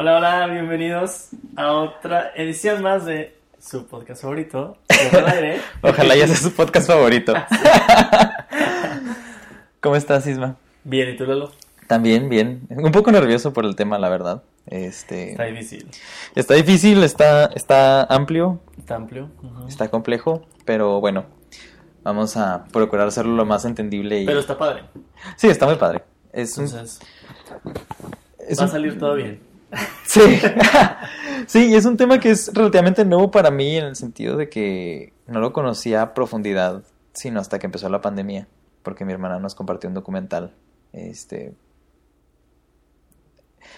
Hola, hola, bienvenidos a otra edición más de su podcast favorito, el Aire. Ojalá ya sea su podcast favorito. ¿Cómo estás, Isma? Bien, ¿y tú, Lalo? También, bien. Un poco nervioso por el tema, la verdad. Este, Está difícil, está difícil, está, está amplio, está amplio. está complejo, pero bueno, vamos a procurar hacerlo lo más entendible y... Pero está padre. Sí, está muy padre. Es un... Entonces, es va a salir todo bien. Sí. sí, y es un tema que es relativamente nuevo para mí en el sentido de que no lo conocía a profundidad, sino hasta que empezó la pandemia, porque mi hermana nos compartió un documental. Este.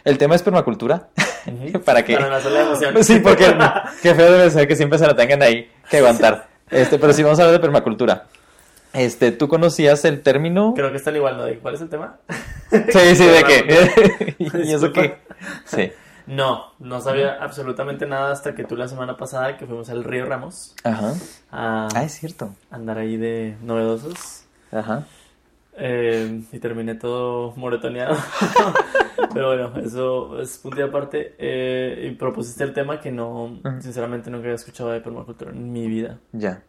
El tema es permacultura. ¿Para qué? Para la sí, porque qué feo debe ser que siempre se la tengan ahí que aguantar. Este, pero sí vamos a hablar de permacultura. Este, ¿tú conocías el término? Creo que están igual, ¿no? ¿De ¿Cuál es el tema? Sí, sí, ¿de qué? ¿Y eso qué? Sí. No, no sabía absolutamente nada hasta que tú la semana pasada que fuimos al Río Ramos Ajá. a Ah, es cierto. andar ahí de novedosos. Ajá. Eh, y terminé todo moretoneado. Pero bueno, eso es punto y aparte. Eh, y propusiste el tema que no, sinceramente nunca había escuchado de permacultura en mi vida. Ya.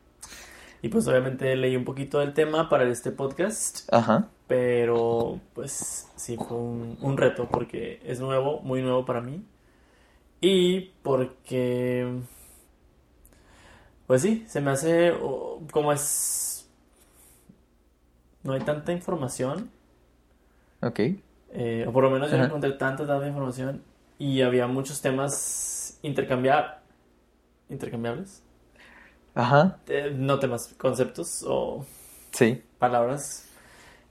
Y pues obviamente leí un poquito del tema para este podcast, Ajá. pero pues sí fue un, un reto porque es nuevo, muy nuevo para mí. Y porque, pues sí, se me hace oh, como es... No hay tanta información. Ok. Eh, o por lo menos yo no encontré tanta, tanta información y había muchos temas intercambia- intercambiables. Ajá. Eh, no temas, conceptos o Sí. palabras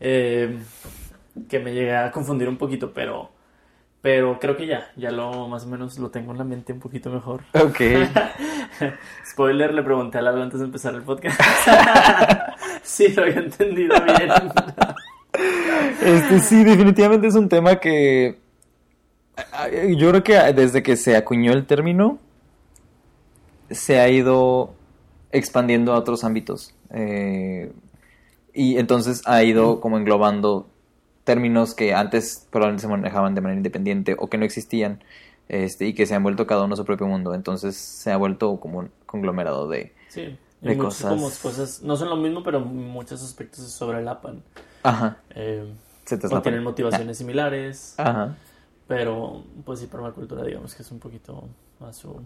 eh, que me llegué a confundir un poquito, pero, pero creo que ya, ya lo más o menos lo tengo en la mente un poquito mejor. Ok. Spoiler, le pregunté a Lalo antes de empezar el podcast. sí, lo había entendido bien. Este sí, definitivamente es un tema que yo creo que desde que se acuñó el término se ha ido expandiendo a otros ámbitos. Eh, y entonces ha ido como englobando términos que antes probablemente se manejaban de manera independiente o que no existían este, y que se han vuelto cada uno a su propio mundo. Entonces se ha vuelto como un conglomerado de... Sí, De cosas. como cosas, no son lo mismo, pero muchos aspectos sobrelapan. Ajá. Eh, Se te o escapa. tienen motivaciones similares, Ajá. pero pues sí, permacultura digamos que es un poquito más su,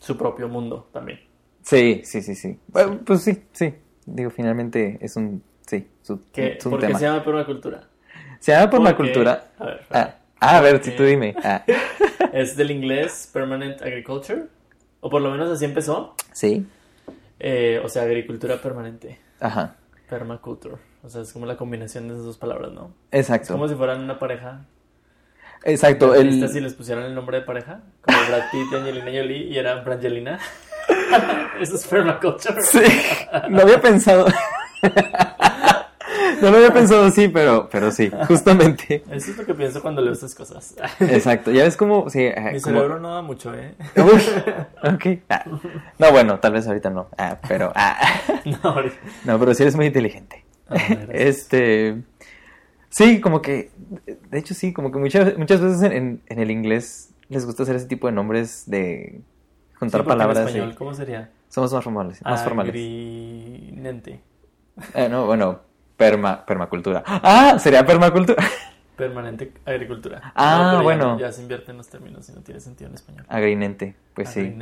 su propio mundo también. Sí, sí, sí, sí. Bueno, pues sí, sí. Digo, finalmente es un... Sí, su- ¿Qué, es un ¿Por qué tema. se llama permacultura? Se llama Porque- permacultura. A ver, Ah, ah, a ver, si tú dime. Ah, es del inglés Permanent Agriculture, o por lo menos así empezó, sí, eh, o sea, agricultura permanente, ajá. permaculture, o sea, es como la combinación de esas dos palabras, ¿no? Es Exacto. como si fueran una pareja, Exacto. El... si les pusieran el nombre de pareja, como Brad Pitt y Angelina Jolie, y era Brangelina. Eso es permaculture. Sí, lo había pensado. No lo había pensado así, pero, pero sí, justamente. Eso es lo que pienso cuando leo estas cosas. Exacto. Ya ves cómo. Sí, ah, Mi como- cerebro no da mucho, ¿eh? Uy, ok. Ah. No, bueno, tal vez ahorita no. Ah, pero. Ah. No, No, pero sí eres muy inteligente. Este. Sí, como que. De hecho, sí, como que muchas, muchas veces en, en el inglés les gusta hacer ese tipo de nombres de juntar Sí, porque en palabras. español, ¿cómo sería? somos más formales. Más formales. Agrinente. Eh, no, bueno, perma, permacultura. Ah, sería permacultura. Permanente agricultura. Ah, ya bueno. no- Ya, se invierten los términos y no tiene sentido en español. Agrinente, pues sí.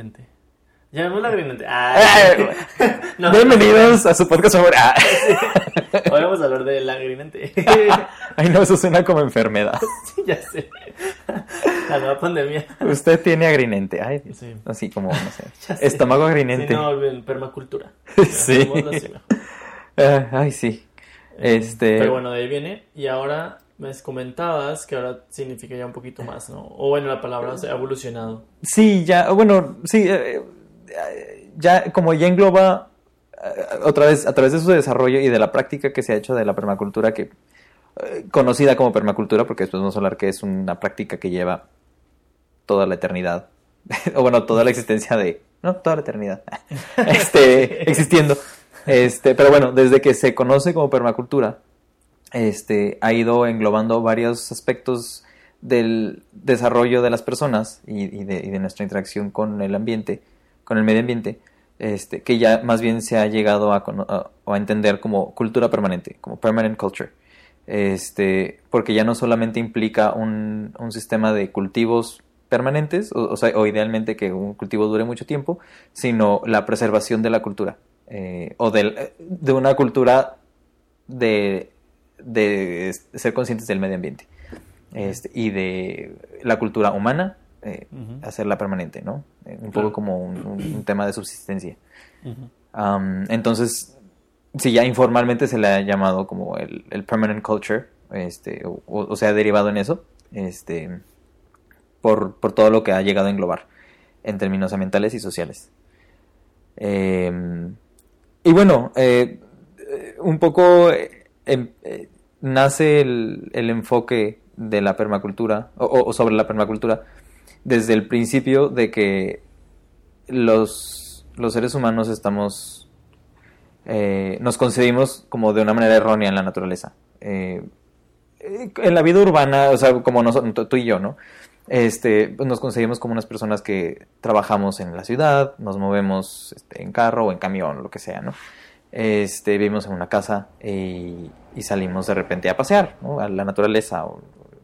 Llamémoslo agrinente. Ah, Eh, no. Bienvenidos a su podcast sobre. Ah. Hoy vamos a hablar del agrinente. Ay, no, eso suena como enfermedad. sí, ya sé. La nueva pandemia. Usted tiene agrinente. Ay, Sí. así como, no sé. Estómago Sí, agrinente. no, en permacultura. Sí. Así. Ah, ay, sí. Este. Pero bueno, de ahí viene. Y ahora me comentabas que ahora significa ya un poquito más, ¿no? O bueno, la palabra se ha evolucionado. Sí, ya, bueno, sí, eh, eh, ya como ya engloba eh, otra vez a través de su desarrollo y de la práctica que se ha hecho de la permacultura, que eh, conocida como permacultura, porque después vamos a hablar que es una práctica que lleva toda la eternidad, o bueno, toda la existencia de, no, toda la eternidad, este, existiendo, este, pero bueno, desde que se conoce como permacultura, este, ha ido englobando varios aspectos del desarrollo de las personas y, de nuestra interacción con el ambiente, con el medio ambiente, este, que ya más bien se ha llegado a, a- entender como cultura permanente, como permanent culture. Este, porque ya no solamente implica un, un sistema de cultivos permanentes, o, sea, o idealmente que un cultivo dure mucho tiempo, sino la preservación de la cultura, eh, o del- de una cultura de, de ser conscientes del medio ambiente este, y de la cultura humana, eh, hacerla permanente, ¿no? Eh, un Claro. poco como un, un- un tema de subsistencia. Entonces, sí, ya informalmente se le ha llamado como el, el permanent culture, este, o, o sea, derivado en eso, este, por, por todo lo que ha llegado a englobar en términos ambientales y sociales. Em, y bueno, eh, un poco em- nace el, el enfoque de la permacultura, o sobre la permacultura, desde el principio de que los, los seres humanos estamos, eh, nos concebimos como de una manera errónea en la naturaleza. Eh, eh, en la vida urbana, o sea, como nosotros, tú y yo, ¿no? Este, pues nos concebimos como unas personas que trabajamos en la ciudad, nos movemos este, en carro o en camión, lo que sea, ¿no? Este, vivimos en una casa y, y salimos de repente a pasear, ¿no? A la naturaleza. O,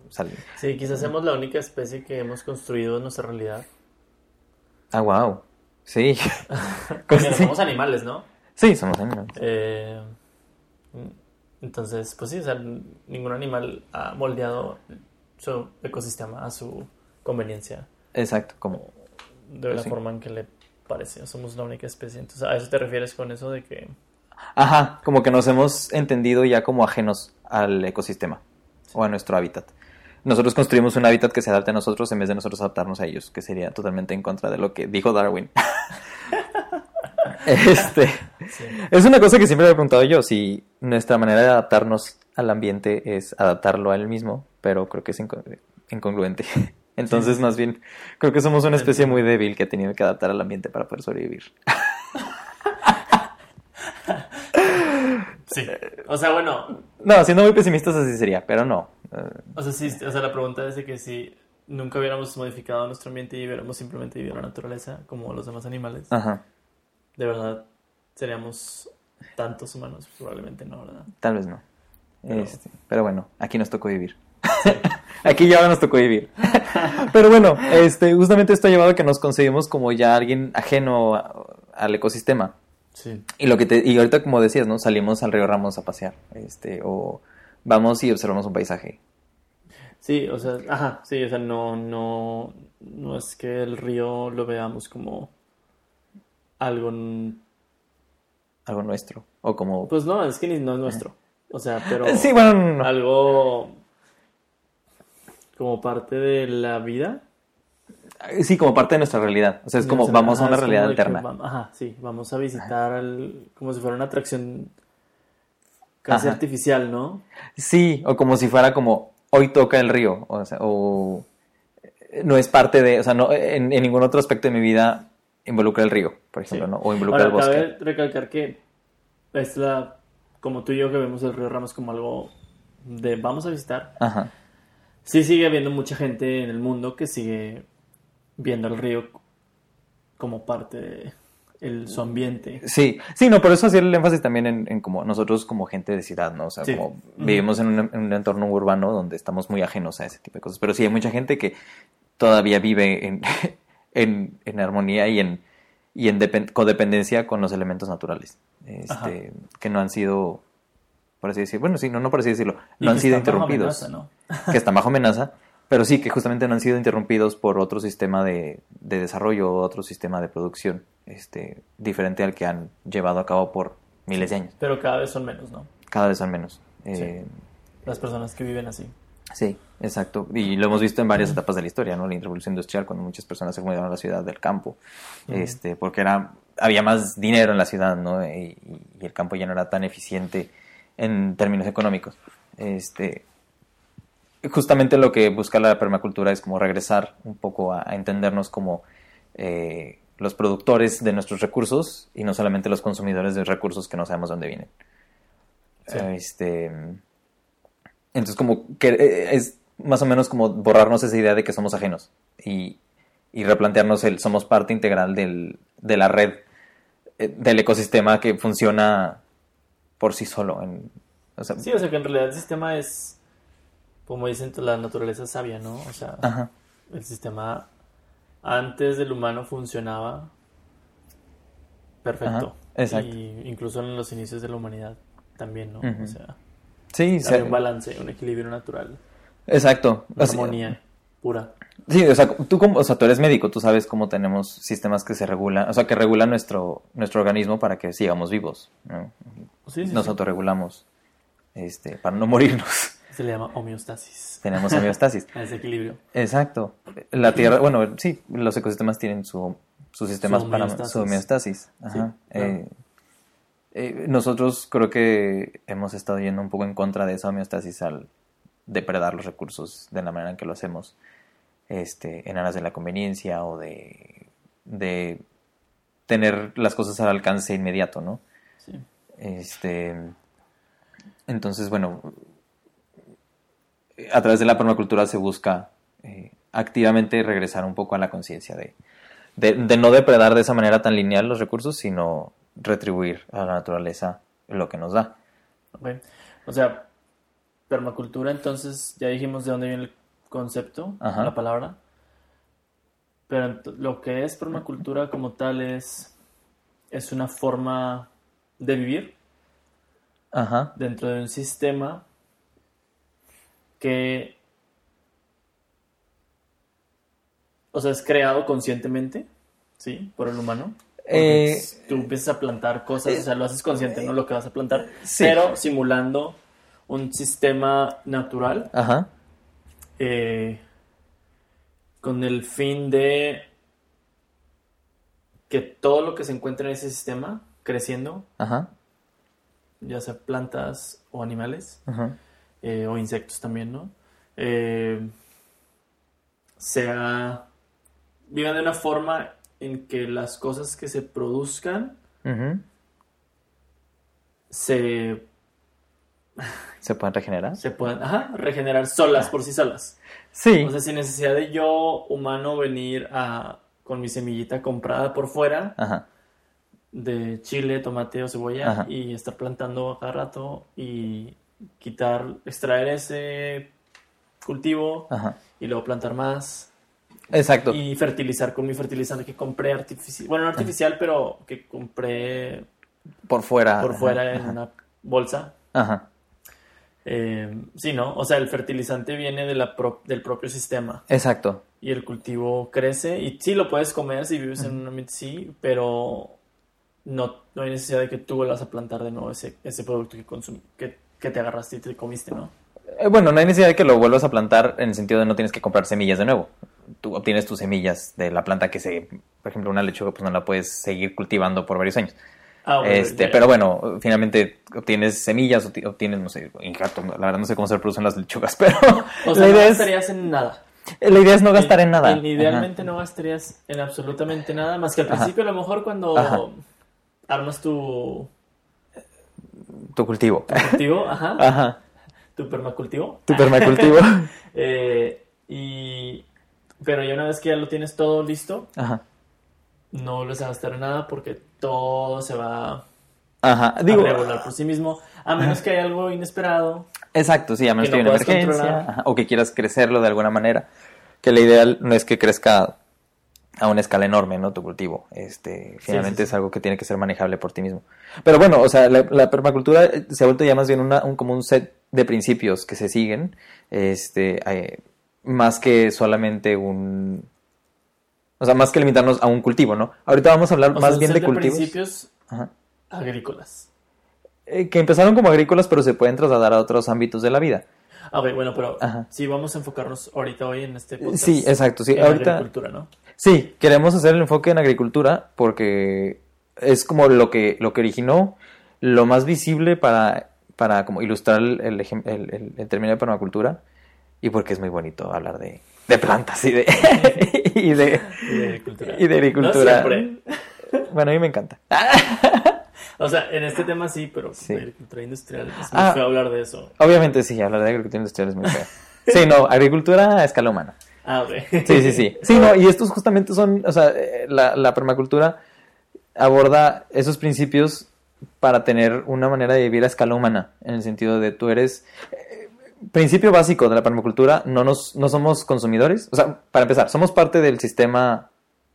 sal- Sí, quizás seamos la única especie que hemos construido en nuestra realidad. Ah, wow. Sí. Porque somos animales, ¿no? Sí, somos animales. Eh, entonces, pues sí, o sea, ningún animal ha moldeado su ecosistema a su conveniencia Exacto, como de la Sí. forma en que le parece. Somos la única especie. Entonces, ¿a eso te refieres con eso de que... Ajá, como que nos hemos entendido ya como ajenos al ecosistema o a nuestro hábitat. Nosotros construimos un hábitat que se adapte a nosotros en vez de nosotros adaptarnos a ellos, que sería totalmente en contra de lo que dijo Darwin. este, Sí. es una cosa que siempre me he preguntado yo, si nuestra manera de adaptarnos al ambiente es adaptarlo a él mismo, pero creo que es inco- incongruente. Entonces, Sí. más bien, creo que somos una especie muy débil que ha tenido que adaptar al ambiente para poder sobrevivir. Sí. O sea, bueno, No, siendo muy pesimistas así sería, pero no. O sea, sí, o sea, la pregunta es de que si nunca hubiéramos modificado nuestro ambiente y hubiéramos simplemente vivido la naturaleza como los demás animales, Ajá, de verdad seríamos tantos humanos, probablemente no, ¿verdad? tal vez no. Pero- Este, pero bueno, aquí nos tocó vivir. aquí ya nos tocó vivir. pero bueno, este, justamente esto ha llevado a que nos concebimos como ya alguien ajeno a- al ecosistema. Sí. Y lo que te, y ahorita como decías, ¿no? Salimos al río Ramos a pasear, este, o vamos y observamos un paisaje. Sí, o sea, ajá, sí, o sea, no, no, no es que el río lo veamos como algo, algo nuestro, o como... pues no, es que no es nuestro, o sea, pero sí, bueno, no, no. algo como parte de la vida. sí, como parte de nuestra realidad, o sea, es como O sea, vamos a una realidad alterna. Ajá, sí, vamos a visitar al, como si fuera una atracción casi Ajá. artificial, ¿no? Sí, o como si fuera como hoy toca el río, o sea, o eh, no es parte de, o sea, no, en, en ningún otro aspecto de mi vida involucra el río, por ejemplo, Sí. ¿no? O involucra Ahora, el bosque. cabe recalcar que es la, como tú y yo que vemos el río Ramos como algo de vamos a visitar. Ajá. Sí sigue habiendo mucha gente en el mundo que sigue viendo el río como parte de el- su ambiente. Sí, sí, no, por eso hacía el énfasis también en, en como nosotros como gente de ciudad, ¿no? O sea, Sí. como vivimos en un, en un entorno urbano donde estamos muy ajenos a ese tipo de cosas. Pero sí, hay mucha gente que todavía vive en, en, en armonía y en, y en depen- codependencia con los elementos naturales, este, que no han sido, por así decirlo, bueno, sí, no, no por así decirlo, no han sido interrumpidos. amenaza, ¿no? que están bajo amenaza, pero sí que justamente no han sido interrumpidos por otro sistema de, de desarrollo o otro sistema de producción este, diferente al que han llevado a cabo por miles de años. Pero cada vez son menos, ¿no? Cada vez son menos. Eh, Las personas que viven así. sí. exacto. Y lo hemos visto en varias etapas de la historia, ¿no? La revolución industrial, cuando muchas personas se mudaron a la ciudad del campo, este, porque era, había más dinero en la ciudad, ¿no? Y, y el campo ya no era tan eficiente en términos económicos. Este, justamente lo que busca la permacultura es como regresar un poco a, a entendernos como eh, los productores de nuestros recursos y no solamente los consumidores de recursos que no sabemos dónde vienen. Sí. Este, entonces como que eh, es más o menos como borrarnos esa idea de que somos ajenos y, y replantearnos el somos parte integral del, de la red, eh, del ecosistema que funciona por sí solo. En, o sea, Sí, o sea que en realidad el sistema es, como dicen, la naturaleza sabia, ¿no? O sea, ajá, el sistema antes del humano funcionaba perfecto. Ajá, exacto. Y incluso en los inicios de la humanidad también, ¿no? Ujú. O sea, sí, había un balance, un equilibrio natural, exacto. una armonía pura. Sí, o sea, tú como, o sea, tú eres médico, tú sabes cómo tenemos sistemas que se regulan, o sea, que regulan nuestro, nuestro organismo para que sigamos vivos, ¿no? Sí, sí, Nos sí. autorregulamos, este, para no morirnos. Se le llama homeostasis. Tenemos homeostasis. A ese equilibrio. Exacto. La Tierra, bueno, sí, los ecosistemas tienen su, sus sistemas Su para su homeostasis. Ajá. Sí, claro. Eh, eh, nosotros creo que hemos estado yendo un poco en contra de esa homeostasis al depredar los recursos de la manera en que lo hacemos, este, en aras de la conveniencia o de, de tener las cosas al alcance inmediato, ¿no? Sí. Este, entonces, bueno, a través de la permacultura se busca eh, activamente regresar un poco a la conciencia de, de, de no depredar de esa manera tan lineal los recursos, sino retribuir a la naturaleza lo que nos da. Ok. O sea, permacultura, entonces ya dijimos de dónde viene el concepto, Ajá. la palabra. Pero lo que es permacultura como tal es, es una forma de vivir Ajá, dentro de un sistema que, o sea, es creado conscientemente, ¿sí? Por el humano. Eh, tú empiezas a plantar cosas, o sea, lo haces consciente, ¿no? Lo que vas a plantar, Sí. pero simulando un sistema natural ajá, eh, con el fin de que todo lo que se encuentra en ese sistema creciendo, ajá, ya sea plantas o animales, ajá. Eh, o insectos también, ¿no? Eh, sea, vivan de una forma en que las cosas que se produzcan se, ¿Se pueden regenerar? se puedan ajá, regenerar solas, por sí solas. Sí, O sea, sin necesidad de yo, humano, venir a, con mi semillita comprada por fuera ajá, de chile, tomate o cebolla Ajá. y estar plantando cada rato y quitar, extraer ese cultivo ajá. y luego plantar más Exacto. y fertilizar con mi fertilizante que compré artificial, bueno, no artificial, pero que compré Por fuera. por ajá, fuera en una bolsa. Ajá. Eh, sí, ¿no? O sea, el fertilizante viene de la pro- del propio sistema Exacto. y el cultivo crece y sí lo puedes comer si vives en un ambiente sí, pero no, no hay necesidad de que tú vuelvas a plantar de nuevo ese, ese producto que, que, que te agarraste y te comiste, ¿no? Eh, Bueno, no hay necesidad de que lo vuelvas a plantar en el sentido de no tienes que comprar semillas de nuevo. Tú obtienes tus semillas de la planta que se, por ejemplo, una lechuga, pues no la puedes seguir cultivando por varios años. Ah, bueno, este, ya- pero bueno, finalmente obtienes semillas, obti- obtienes, no sé, injerto, la verdad no sé cómo se reproducen las lechugas, pero O sea, la, no es, gastarías en nada. la idea es no gastar en nada. Idealmente no gastarías en absolutamente nada, más que al Ajá. principio a lo mejor cuando Ajá. armas tu. Tu cultivo. cultivo, ajá, Ajá. tu permacultivo. Tu permacultivo. Eh, y pero ya una vez que ya lo tienes todo listo, Ajá. no vuelves a gastar en nada porque todo se va Ajá. a regular por sí mismo, a menos que haya algo inesperado. Exacto, sí, a menos Que que no haya una emergencia ajá, o que quieras crecerlo de alguna manera. Que la ideal no es que crezca a una escala enorme, ¿no? Tu cultivo. Este, finalmente sí, es sí. algo que tiene que ser manejable por ti mismo. Pero bueno, o sea, la, la permacultura eh, se ha vuelto ya más bien una, un, como un set de principios que se siguen, este, eh, más que solamente un... O sea, más que limitarnos a un cultivo, ¿no? Ahorita vamos a hablar O más bien de cultivos. principios Ajá. agrícolas. Eh, que empezaron como agrícolas, pero se pueden trasladar a otros ámbitos de la vida. A ver, bueno, pero Ajá. sí vamos a enfocarnos ahorita hoy en este podcast. Sí, exacto, sí. en Ahorita, agricultura, ¿no? Sí, queremos hacer el enfoque en agricultura porque es como lo que, lo que originó, lo más visible para, para como ilustrar el, el, el- término de permacultura y porque es muy bonito hablar de, de plantas y de, y de, Y de agricultura. y de agricultura. No siempre. Bueno, a mí me encanta. O sea, en este tema sí, pero Sí. agricultura industrial es muy Ah. feo hablar de eso. Obviamente sí, hablar de agricultura industrial es muy feo. Sí, no, agricultura a escala humana. Ah, ok. Sí, sí, sí. Sí, no, y estos justamente son, o sea, eh, la, la permacultura aborda esos principios para tener una manera de vivir a escala humana, en el sentido de tú eres... eh, Principio básico de la permacultura, no, nos, no somos consumidores, o sea, para empezar, somos parte del sistema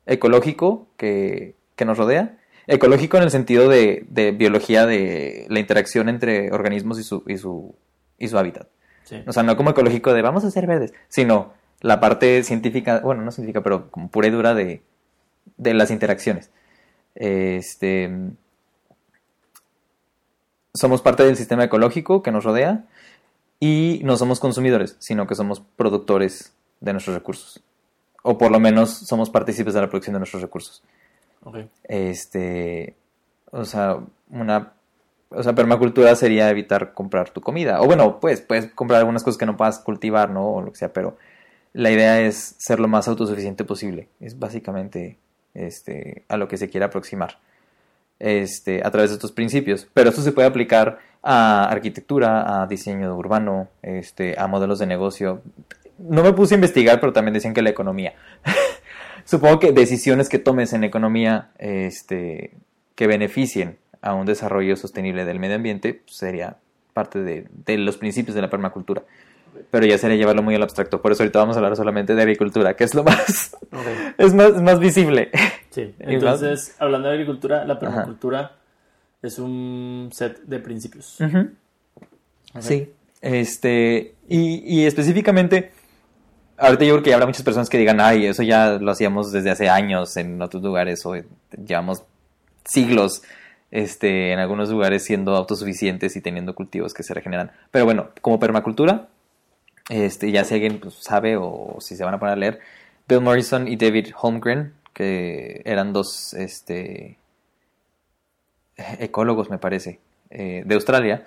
ecológico que, que nos rodea, ecológico en el sentido de, de biología de la interacción entre organismos y su, y su, y su hábitat. Sí. O sea, no como ecológico de vamos a ser verdes, sino la parte científica, bueno, no científica, pero como pura y dura de, de las interacciones. Este, somos parte del sistema ecológico que nos rodea y no somos consumidores, sino que somos productores de nuestros recursos. O por lo menos somos partícipes de la producción de nuestros recursos. Ok. Este, o sea, una, o sea, permacultura sería evitar comprar tu comida. O bueno, pues puedes comprar algunas cosas que no puedas cultivar, ¿no? O lo que sea, pero la idea es ser lo más autosuficiente posible. Es básicamente este, a lo que se quiere aproximar este, a través de estos principios. Pero esto se puede aplicar a arquitectura, a diseño urbano, este, a modelos de negocio. No me puse a investigar, pero también decían que la economía. Supongo que decisiones que tomes en economía que beneficien a un desarrollo sostenible del medio ambiente pues, sería parte de los principios de la permacultura. Pero ya sería llevarlo muy al abstracto. Por eso ahorita vamos a hablar solamente de agricultura, que es lo más, es más, más visible. Sí. Entonces, hablando de agricultura, la permacultura es un set de principios. Sí, este, y, y específicamente, ahorita yo creo que habrá muchas personas que digan, ay, eso ya lo hacíamos desde hace años en otros lugares, o llevamos siglos, este, en algunos lugares siendo autosuficientes y teniendo cultivos que se regeneran. Pero bueno, como permacultura, este, ya si alguien pues, sabe o si se van a poner a leer, Bill Morrison y David Holmgren, que eran dos, este, ecólogos, me parece, eh, de Australia,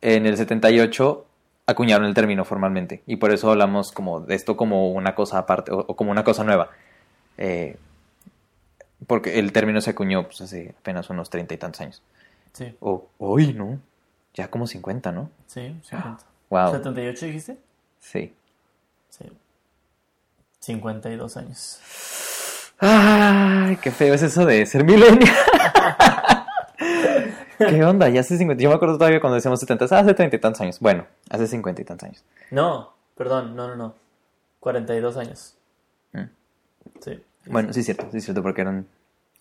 en el 78 acuñaron el término formalmente y por eso hablamos como de esto como una cosa aparte o, o como una cosa nueva. Eh, porque el término se acuñó pues, hace apenas unos treinta y tantos años. Sí, O hoy, ¿no? Ya como 50, ¿no? sí, 50. Wow. ¿78 dijiste? Sí. Sí. 52 años. Ay, qué feo es eso de ser millennial. ¿Qué onda? Ya hace 50. Yo me acuerdo todavía cuando decíamos 70. ah, Hace 30 y tantos años. Bueno, hace 50 y tantos años. No, perdón, no, no, no. 42 años. Mm. Sí. Bueno, sí es cierto, sí es cierto, porque eran,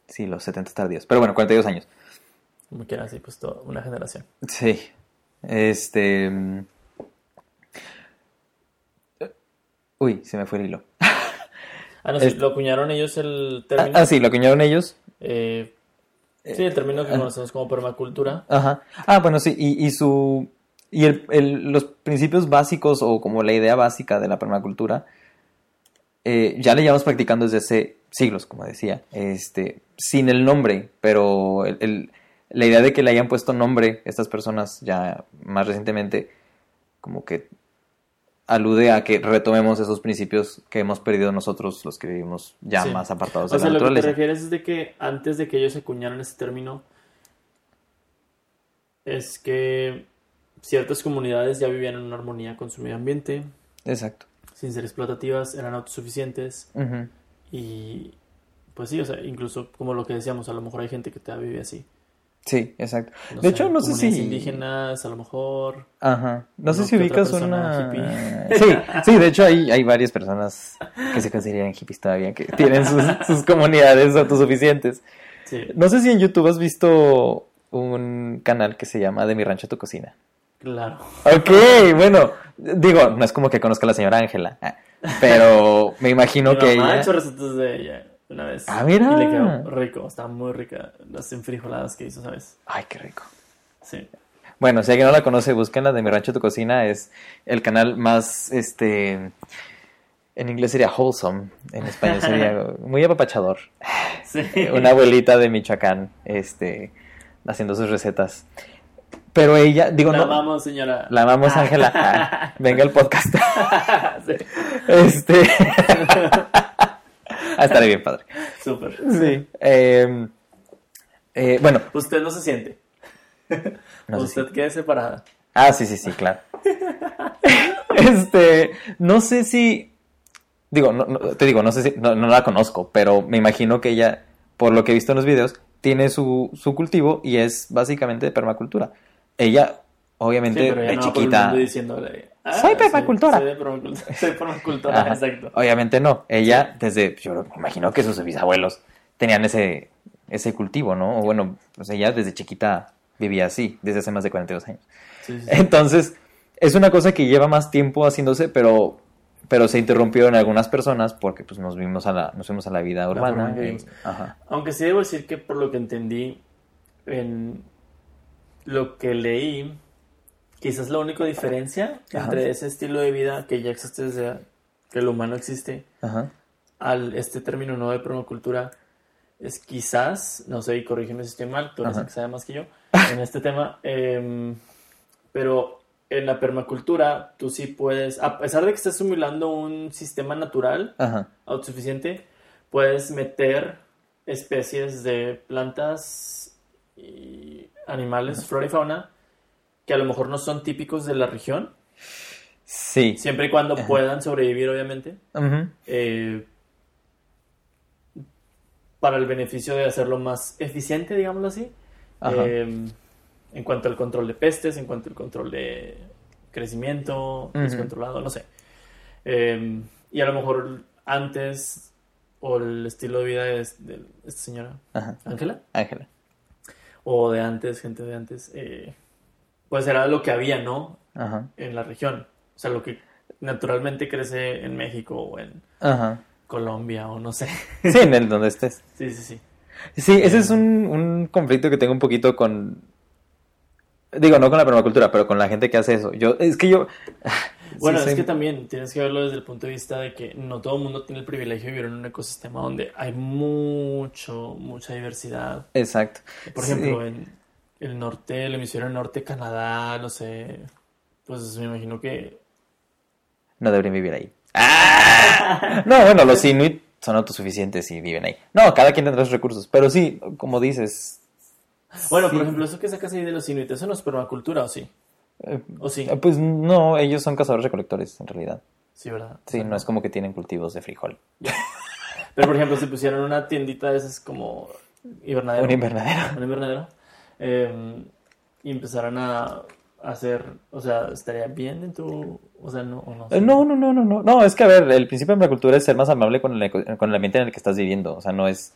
sí, los 70 tardíos. Pero bueno, 42 años. Como quieran, sí, pues toda una generación. Sí. Este... mm, Uy, se me fue el hilo. Ah, no, sí, Es- lo acuñaron ellos el Ah, término. ah, sí, lo acuñaron ellos. Eh, sí, el término que conocemos como permacultura. Ajá. Ah, bueno, sí, y, y su... Y el, el- los principios básicos o como la idea básica de la permacultura eh, ya le llevamos practicando desde hace siglos, como decía, este, sin el nombre, pero el- el- la idea de que le hayan puesto nombre estas personas ya más recientemente, como que alude a que retomemos esos principios que hemos perdido nosotros, los que vivimos ya Sí. más apartados O de sea, la lo que te naturaleza. refieres es de que antes de que ellos acuñaran ese término, es que ciertas comunidades ya vivían en una armonía con su medio ambiente, Exacto. sin ser explotativas, eran autosuficientes y pues sí, o sea, incluso como lo que decíamos, a lo mejor hay gente que todavía vive así. Sí, exacto. No de sé, hecho, no sé si... indígenas, a lo mejor. Ajá. No sé si ubicas una... Sí, sí, de hecho hay, hay varias personas que se consideran hippies todavía, que tienen sus, sus comunidades autosuficientes. Sí, No sé si en YouTube has visto un canal que se llama De mi rancho a tu cocina. claro. Ok, bueno, digo, no es como que conozca a la señora Ángela, ah, pero me imagino que mamá ha ella... hecho recetas de ella una vez. Ah, mira. Y le quedó rico, está muy rica las enfrijoladas que hizo, ¿sabes? Ay, qué rico. Sí. Bueno, si alguien no la conoce, búsquenla de Mi Rancho Tu Cocina. Es el canal más, este, en inglés sería wholesome, en español sería muy apapachador. Sí. Una abuelita de Michoacán, este, haciendo sus recetas. Pero ella, digo, La no, amamos, señora. la amamos, Ángela. Ah, venga el podcast. sí. Este, ah, estaré bien, padre. Súper. Sí. Eh, eh, bueno, Usted no se siente. no Usted quede separada. Ah, sí, sí, sí, claro. este, no sé si, digo, no, no, te digo, no sé si, no, no la conozco, pero me imagino que ella, por lo que he visto en los videos, tiene su, su cultivo y es básicamente de permacultura. Ella, obviamente, Sí, de no va por el chiquita, mundo diciéndole, ah, Soy permacultora. Soy. Soy permacultora, exacto. Obviamente no. Ella, desde, yo me imagino que sus bisabuelos tenían ese, ese cultivo, ¿no? O bueno, pues ella desde chiquita vivía así, desde hace más de 42 años. Sí, sí, sí. Entonces, es una cosa que lleva más tiempo haciéndose, pero, pero se interrumpió en algunas personas porque pues nos vimos a la, nos fuimos a la vida urbana. y- vivimos. ajá. Aunque sí debo decir que por lo que entendí en lo que leí, quizás la única diferencia Ajá. entre ese estilo de vida que ya existe desde que el humano existe Ajá. al este término nuevo de permacultura es quizás, no sé, y corrígeme si estoy mal, tú eres el que sabe más que yo en este tema, em, pero en la permacultura tú sí puedes, a pesar de que estés simulando un sistema natural, Ajá. autosuficiente, puedes meter especies de plantas y animales, flora y fauna, que a lo mejor no son típicos de la región, Sí. siempre y cuando puedan sobrevivir, obviamente, eh, para el beneficio de hacerlo más eficiente, digámoslo así, eh, en cuanto al control de pestes, en cuanto al control de crecimiento descontrolado, no sé. Eh, y a lo mejor antes, o el estilo de vida de, de esta señora. Ángela, Ángela. o de antes, gente de antes, eh, pues era lo que había, ¿no? Ajá. En la región. O sea, lo que naturalmente crece en México o en Ajá. Colombia o no sé. Sí, en el donde estés. Sí, sí, sí. Sí, ese es un, un conflicto que tengo un poquito con. Digo, no con la permacultura, pero con la gente que hace eso. Yo, es que yo. Bueno, sí es soy- que también tienes que verlo desde el punto de vista de que no todo el mundo tiene el privilegio de vivir en un ecosistema donde hay mucho, mucha diversidad. Exacto. Por Sí. ejemplo, en el norte, el hemisferio norte, Canadá, no sé, pues me imagino que... No deberían vivir ahí. ¡Ah! No, bueno, los inuit son autosuficientes y viven ahí. No, cada quien tendrá sus recursos. Pero sí, como dices. Bueno, sí, por ejemplo, eso que sacas ahí de los inuit, ¿eso no es permacultura o sí? eh, ¿O sí? eh, Pues no, ellos son cazadores recolectores, en realidad. Sí, ¿verdad? O Sí, sea, no es como que tienen cultivos de frijol. Pero, por ejemplo, si pusieran una tiendita de esas como invernadero. Un invernadero. un invernadero, eh, y empezaran a hacer, o sea, estaría bien en tu, o sea, no, o no. Eh, No, no, no, no, no. No, es que a ver, el principio de la cultura es ser más amable con el, con el ambiente en el que estás viviendo. O sea, no es,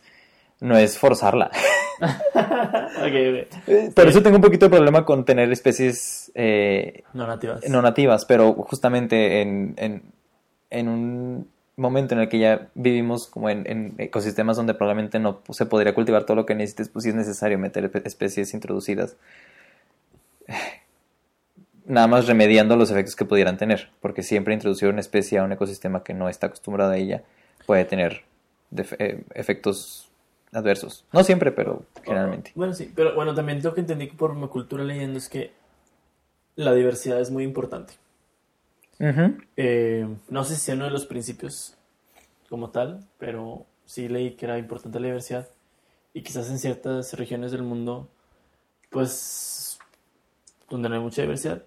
no es forzarla. Ok, ok. Eh, Por eso tengo un poquito de problema con tener especies eh, No nativas. no nativas, pero justamente en, en, en un momento en el que ya vivimos como en, ecosistemas donde probablemente no se podría cultivar todo lo que necesites, pues sí es necesario meter espe- especies introducidas. Nada más remediando los efectos que pudieran tener, porque siempre introducir una especie a un ecosistema que no está acostumbrado a ella puede tener eh, efectos adversos. No siempre, pero generalmente. Bueno, sí, pero bueno, también lo que entendí por mi cultura leyendo es que la diversidad es muy importante. Eh, no sé si sea uno de los principios como tal, pero sí leí que era importante la diversidad. Y quizás en ciertas regiones del mundo, pues, donde no hay mucha diversidad,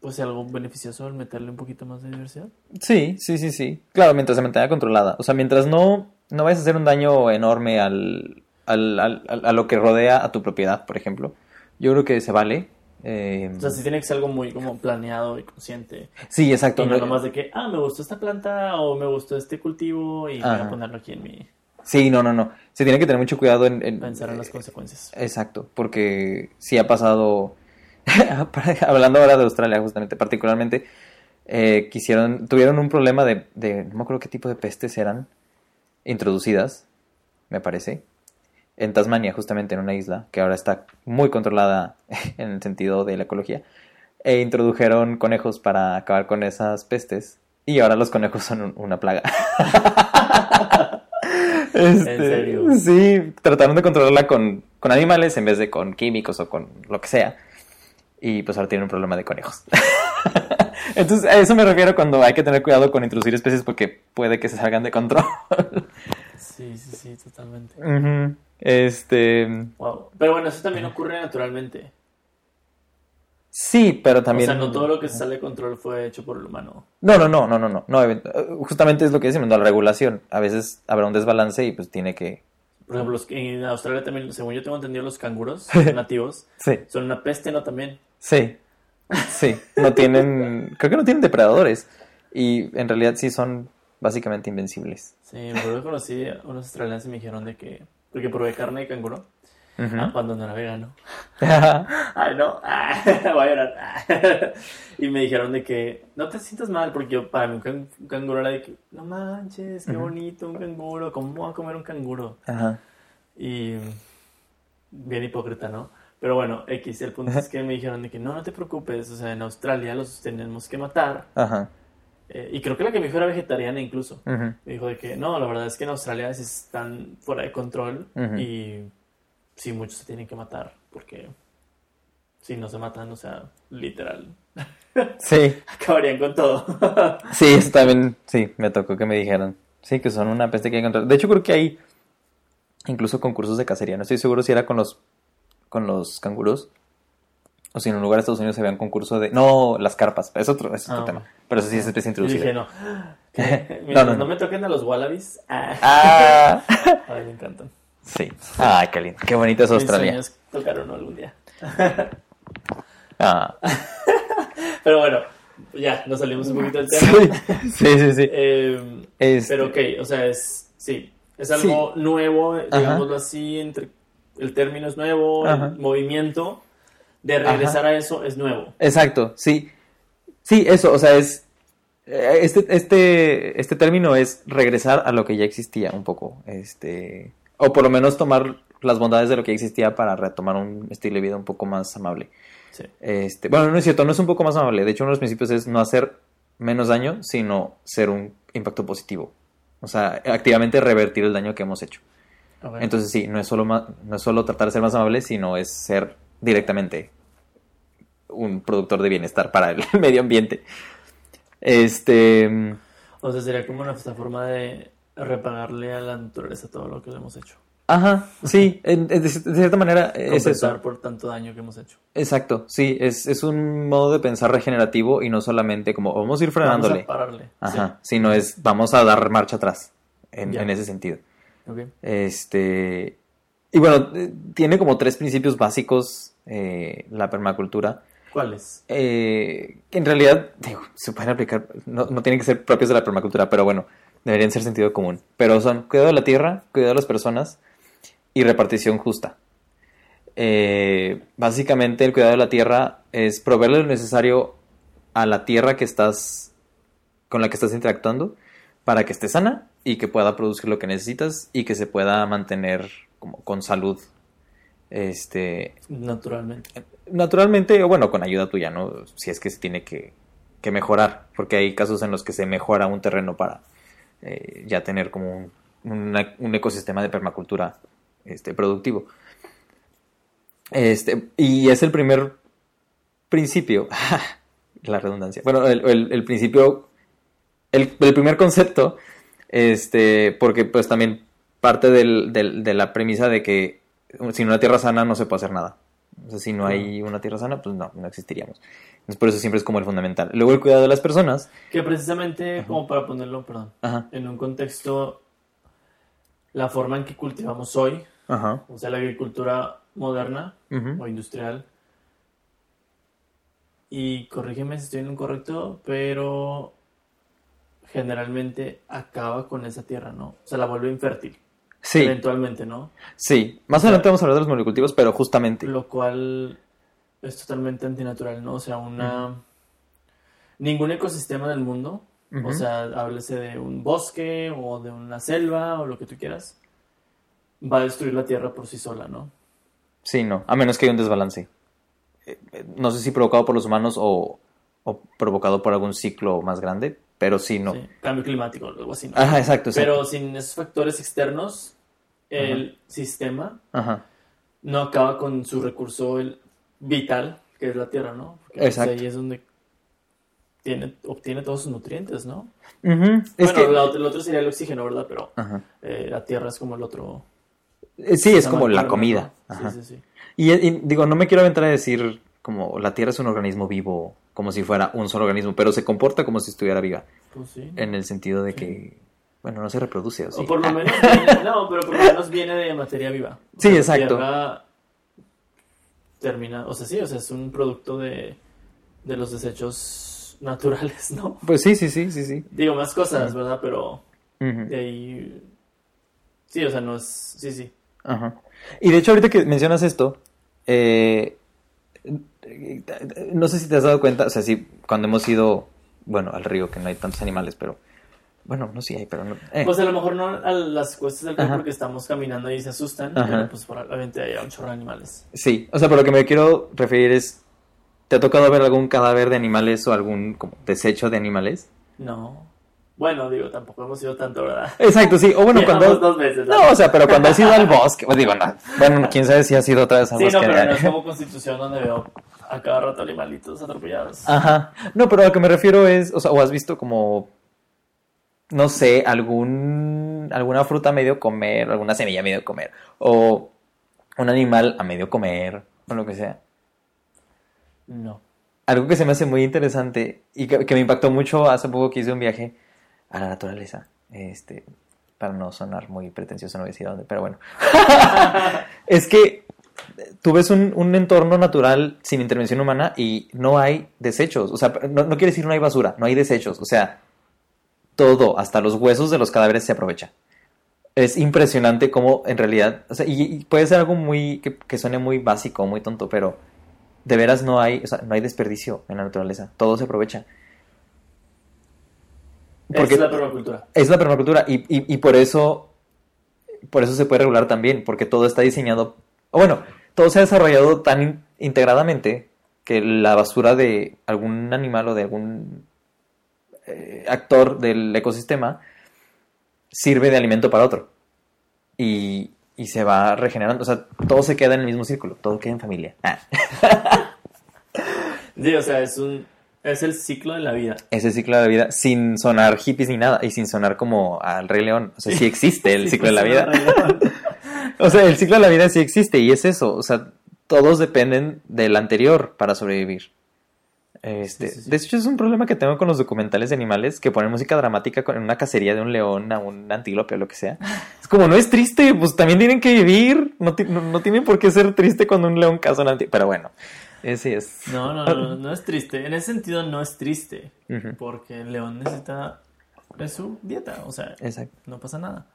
pues sea algo beneficioso el meterle un poquito más de diversidad. Sí, sí, sí, sí. Claro, mientras se mantenga controlada. O sea, mientras no, no vayas a hacer un daño enorme al, al- al- a lo que rodea a tu propiedad, por ejemplo. Yo creo que se vale. Eh, O sea, sí tiene que ser algo muy como planeado y consciente. sí, exacto. Y no no- nomás de que, ah, me gustó esta planta o me gustó este cultivo y voy a ponerlo aquí en mi... Sí, no, no, no. Se tiene que tener mucho cuidado en... en- Pensar en las eh, consecuencias. Exacto, porque sí ha pasado, hablando ahora de Australia justamente, particularmente, eh, quisieron, tuvieron un problema de, de, no me acuerdo qué tipo de pestes eran, introducidas, me parece, en Tasmania, justamente en una isla, que ahora está muy controlada en el sentido de la ecología, e introdujeron conejos para acabar con esas pestes, y ahora los conejos son un- una plaga. Este, ¿En serio? Sí, trataron de controlarla con, con animales en vez de con químicos o con lo que sea. Y pues ahora tienen un problema de conejos. Entonces, a eso me refiero cuando hay que tener cuidado con introducir especies porque puede que se salgan de control. Sí, sí, sí, totalmente. Ujú. Este. Wow. Pero bueno, eso también ocurre naturalmente. Sí, pero también... O sea, no todo lo que sale de control fue hecho por el humano. No, no, no, no, no, no. no eh, justamente es lo que decimos, no, la regulación. A veces habrá un desbalance y pues tiene que... Por ejemplo, los, en Australia también, según yo tengo entendido, los canguros nativos Sí, son una peste, ¿no? También. sí, sí. No tienen... Creo que no tienen depredadores. Y en realidad sí son básicamente invencibles. Sí, acuerdo que conocí a unos australianos y me dijeron de que... Porque probé carne de canguro Ujú. ah, cuando no era vegano. Ay, no. Ah, voy a llorar. Y me dijeron de que no te sientas mal, porque yo, para mí un, can- un canguro era de que no manches, qué bonito un canguro, ¿cómo voy a comer un canguro? Ajá. Y bien hipócrita, ¿no? Pero bueno, X, el punto es que me dijeron de que no, no te preocupes, o sea, en Australia los tenemos que matar. Eh, y creo que la que me dijo era vegetariana incluso. Me dijo de que no, la verdad es que en Australia sí están fuera de control y sí, muchos se tienen que matar porque si no se matan, o sea, literal, Sí, acabarían con todo. sí, eso también, sí, me tocó que me dijeran. Sí, que son una peste que hay que encontrar. De hecho, creo que hay incluso concursos de cacería. No estoy seguro si era con los, con los canguros o si en un lugar de Estados Unidos había un concurso de... No, las carpas, es otro, es otro Ah. tema. Pero eso sí es especie y dije, introducida. no, mientras no, no, no. me toquen a los wallabies, ah, Ah, ay, me encantan. sí. Ay, qué lindo. Qué bonita es Mis Australia. sueños tocar uno algún día. Ah. Pero bueno, ya, nos salimos un poquito del tema. sí, sí. sí. Eh, Este, Pero ok, o sea, es, sí, es algo nuevo, digámoslo así, entre, el término es nuevo, Ajá. el movimiento de regresar a eso es nuevo. Exacto, sí. Sí, eso, o sea, es... eh, Este, este, este término es regresar a lo que ya existía un poco, este, o por lo menos tomar las bondades de lo que ya existía para retomar un estilo de vida un poco más amable. Sí. Este, bueno, no es cierto, no es un poco más amable. De hecho, uno de los principios es no hacer menos daño, sino ser un impacto positivo. O sea, activamente revertir el daño que hemos hecho. A ver. Entonces sí, no es solo no es solo tratar de ser más amable, sino es ser directamente un productor de bienestar para el medio ambiente. Este, O sea, sería como nuestra forma de repagarle a la naturaleza todo lo que le hemos hecho. ajá, sí, en- en- de, cierta manera es Compensar eso. por tanto daño que hemos hecho. Exacto, sí, es, es un modo de pensar regenerativo y no solamente como vamos a ir Vamos frenándole, a pararle. ajá, sino es vamos a dar marcha atrás en, en ese sentido. Sí. Ok. Este, y bueno, eh, tiene como tres principios básicos eh, la permacultura. ¿Cuáles? Eh, en realidad, digo, se pueden aplicar, no, no tienen que ser propios de la permacultura, pero bueno, deberían ser sentido común. Pero son cuidado de la tierra, cuidado de las personas y repartición justa. Eh, básicamente el cuidado de la tierra es proveerle lo necesario a la tierra que estás con la que estás interactuando para que esté sana y que pueda producir lo que necesitas y que se pueda mantener como con salud este Naturalmente. naturalmente, o bueno, con ayuda tuya, ¿no? Si es que se tiene que, que mejorar, porque hay casos en los que se mejora un terreno para eh, ya tener como un, una- un ecosistema de permacultura este, productivo. Este, y es el primer principio, la redundancia, bueno, el, el- el principio, el, el primer concepto, este, porque pues también parte del- del- de la premisa de que sin una tierra sana no se puede hacer nada. O sea, si no hay una tierra sana, pues no, no existiríamos. Entonces, por eso siempre es como el fundamental. Luego el cuidado de las personas. Que precisamente, como para ponerlo, perdón, Ajá, en un contexto, la forma en que cultivamos hoy, ajá. o sea, la agricultura moderna o industrial, y corrígeme si estoy en lo correcto, pero generalmente acaba con esa tierra, ¿no? O sea, la vuelve infértil, Sí, eventualmente, ¿no? sí. Más adelante vamos a hablar de los monocultivos, pero justamente. Lo cual es totalmente antinatural, ¿no? O sea, una... Ningún ecosistema del mundo, o sea, háblese de un bosque o de una selva o lo que tú quieras, va a destruir la tierra por sí sola, ¿no? Sí, no. A menos que haya un desbalance. Eh, eh, No sé si provocado por los humanos o, o provocado por algún ciclo más grande, pero sí, no. Sí, cambio climático, algo así, ¿no? Ajá, exacto, exacto. Pero sin esos factores externos, el sistema Ajá. no acaba con su recurso el- vital, que es la tierra, ¿no? Porque pues, Exacto. ahí es donde tiene, obtiene todos sus nutrientes, ¿no? Es bueno, que. la otra- el otro sería el oxígeno, ¿verdad? Pero eh, la tierra es como el otro. Eh, Sí, es como la comida. Sí, sí, sí. Y, y digo, no me quiero aventar a decir como la Tierra es un organismo vivo, como si fuera un solo organismo, pero se comporta como si estuviera viva, Pues sí. en el sentido de Sí. que, bueno, no se reproduce, ¿o sí? O por lo menos viene, no, pero por lo menos viene de materia viva. O Sí, sea, exacto. Tierra termina, o sea, sí, o sea, es un producto de, de los desechos naturales, ¿no? Pues sí, sí, sí, sí, sí. Digo más cosas, ¿verdad? Pero de ahí sí, o sea, no es sí, sí. Ajá. Y de hecho, ahorita que mencionas esto, eh, no sé si te has dado cuenta, o sea, sí, cuando hemos ido, bueno, al río, que no hay tantos animales, pero, bueno, no sí hay, pero no. eh. Pues a lo mejor no a las cuestas del río porque estamos caminando y se asustan, Ajá. pero pues probablemente haya un chorro de animales. Sí, o sea, pero lo que me quiero referir es, ¿te ha tocado ver algún cadáver de animales o algún como, desecho de animales? No. Bueno, digo, tampoco hemos ido tanto, ¿verdad? Exacto, sí, o bueno, cuando... dos meses. No, o sea, pero cuando has ido al bosque, pues digo, no, bueno, quién sabe si has ido otra vez al Sí, no, bosque. pero de- no es como Constitución donde veo a cada rato animalitos atropellados. Ajá. No, pero a lo que me refiero es, o sea, o has visto como, no sé, algún, alguna fruta a medio comer, alguna semilla a medio comer, o un animal a medio comer, o lo que sea. No. Algo que se me hace muy interesante y que, que me impactó mucho hace poco que hice un viaje a la naturaleza, este, para no sonar muy pretencioso, no voy a decir dónde, pero bueno. es que tú ves un, un entorno natural sin intervención humana y no hay desechos. O sea, no, no quiere decir no hay basura, no hay desechos. O sea, todo, hasta los huesos de los cadáveres se aprovecha. Es impresionante cómo en realidad, o sea, y, y puede ser algo muy, que, que suene muy básico, muy tonto, pero de veras no hay, o sea, no hay desperdicio en la naturaleza. Todo se aprovecha. Porque- es la permacultura. es la permacultura y, y, y por eso por eso se puede regular también, porque todo está diseñado, o bueno, todo se ha desarrollado tan in- integradamente que la basura de algún animal o de algún eh, actor del ecosistema sirve de alimento para otro. Y, y se va regenerando, o sea, todo se queda en el mismo círculo, todo queda en familia. Ah, Sí, o sea, es un es el ciclo de la vida. ese ciclo de la vida sin sonar hippies ni nada y sin sonar como al Rey León, o sea, sí existe el Sí, ciclo de la vida. O sea, el ciclo de la vida sí existe y es eso. O sea, todos dependen del anterior para sobrevivir. Este, Sí, sí, sí. De hecho, es un problema que tengo con los documentales de animales que ponen música dramática en una cacería de un león a un antílope o lo que sea. Es como, no es triste, pues también tienen que vivir. No, no, no tienen por qué ser triste cuando un león caza a un antílope. Pero bueno, ese es. No, no, no, no es triste. En ese sentido no es triste, porque el león necesita de su dieta, o sea, Exacto. no pasa nada.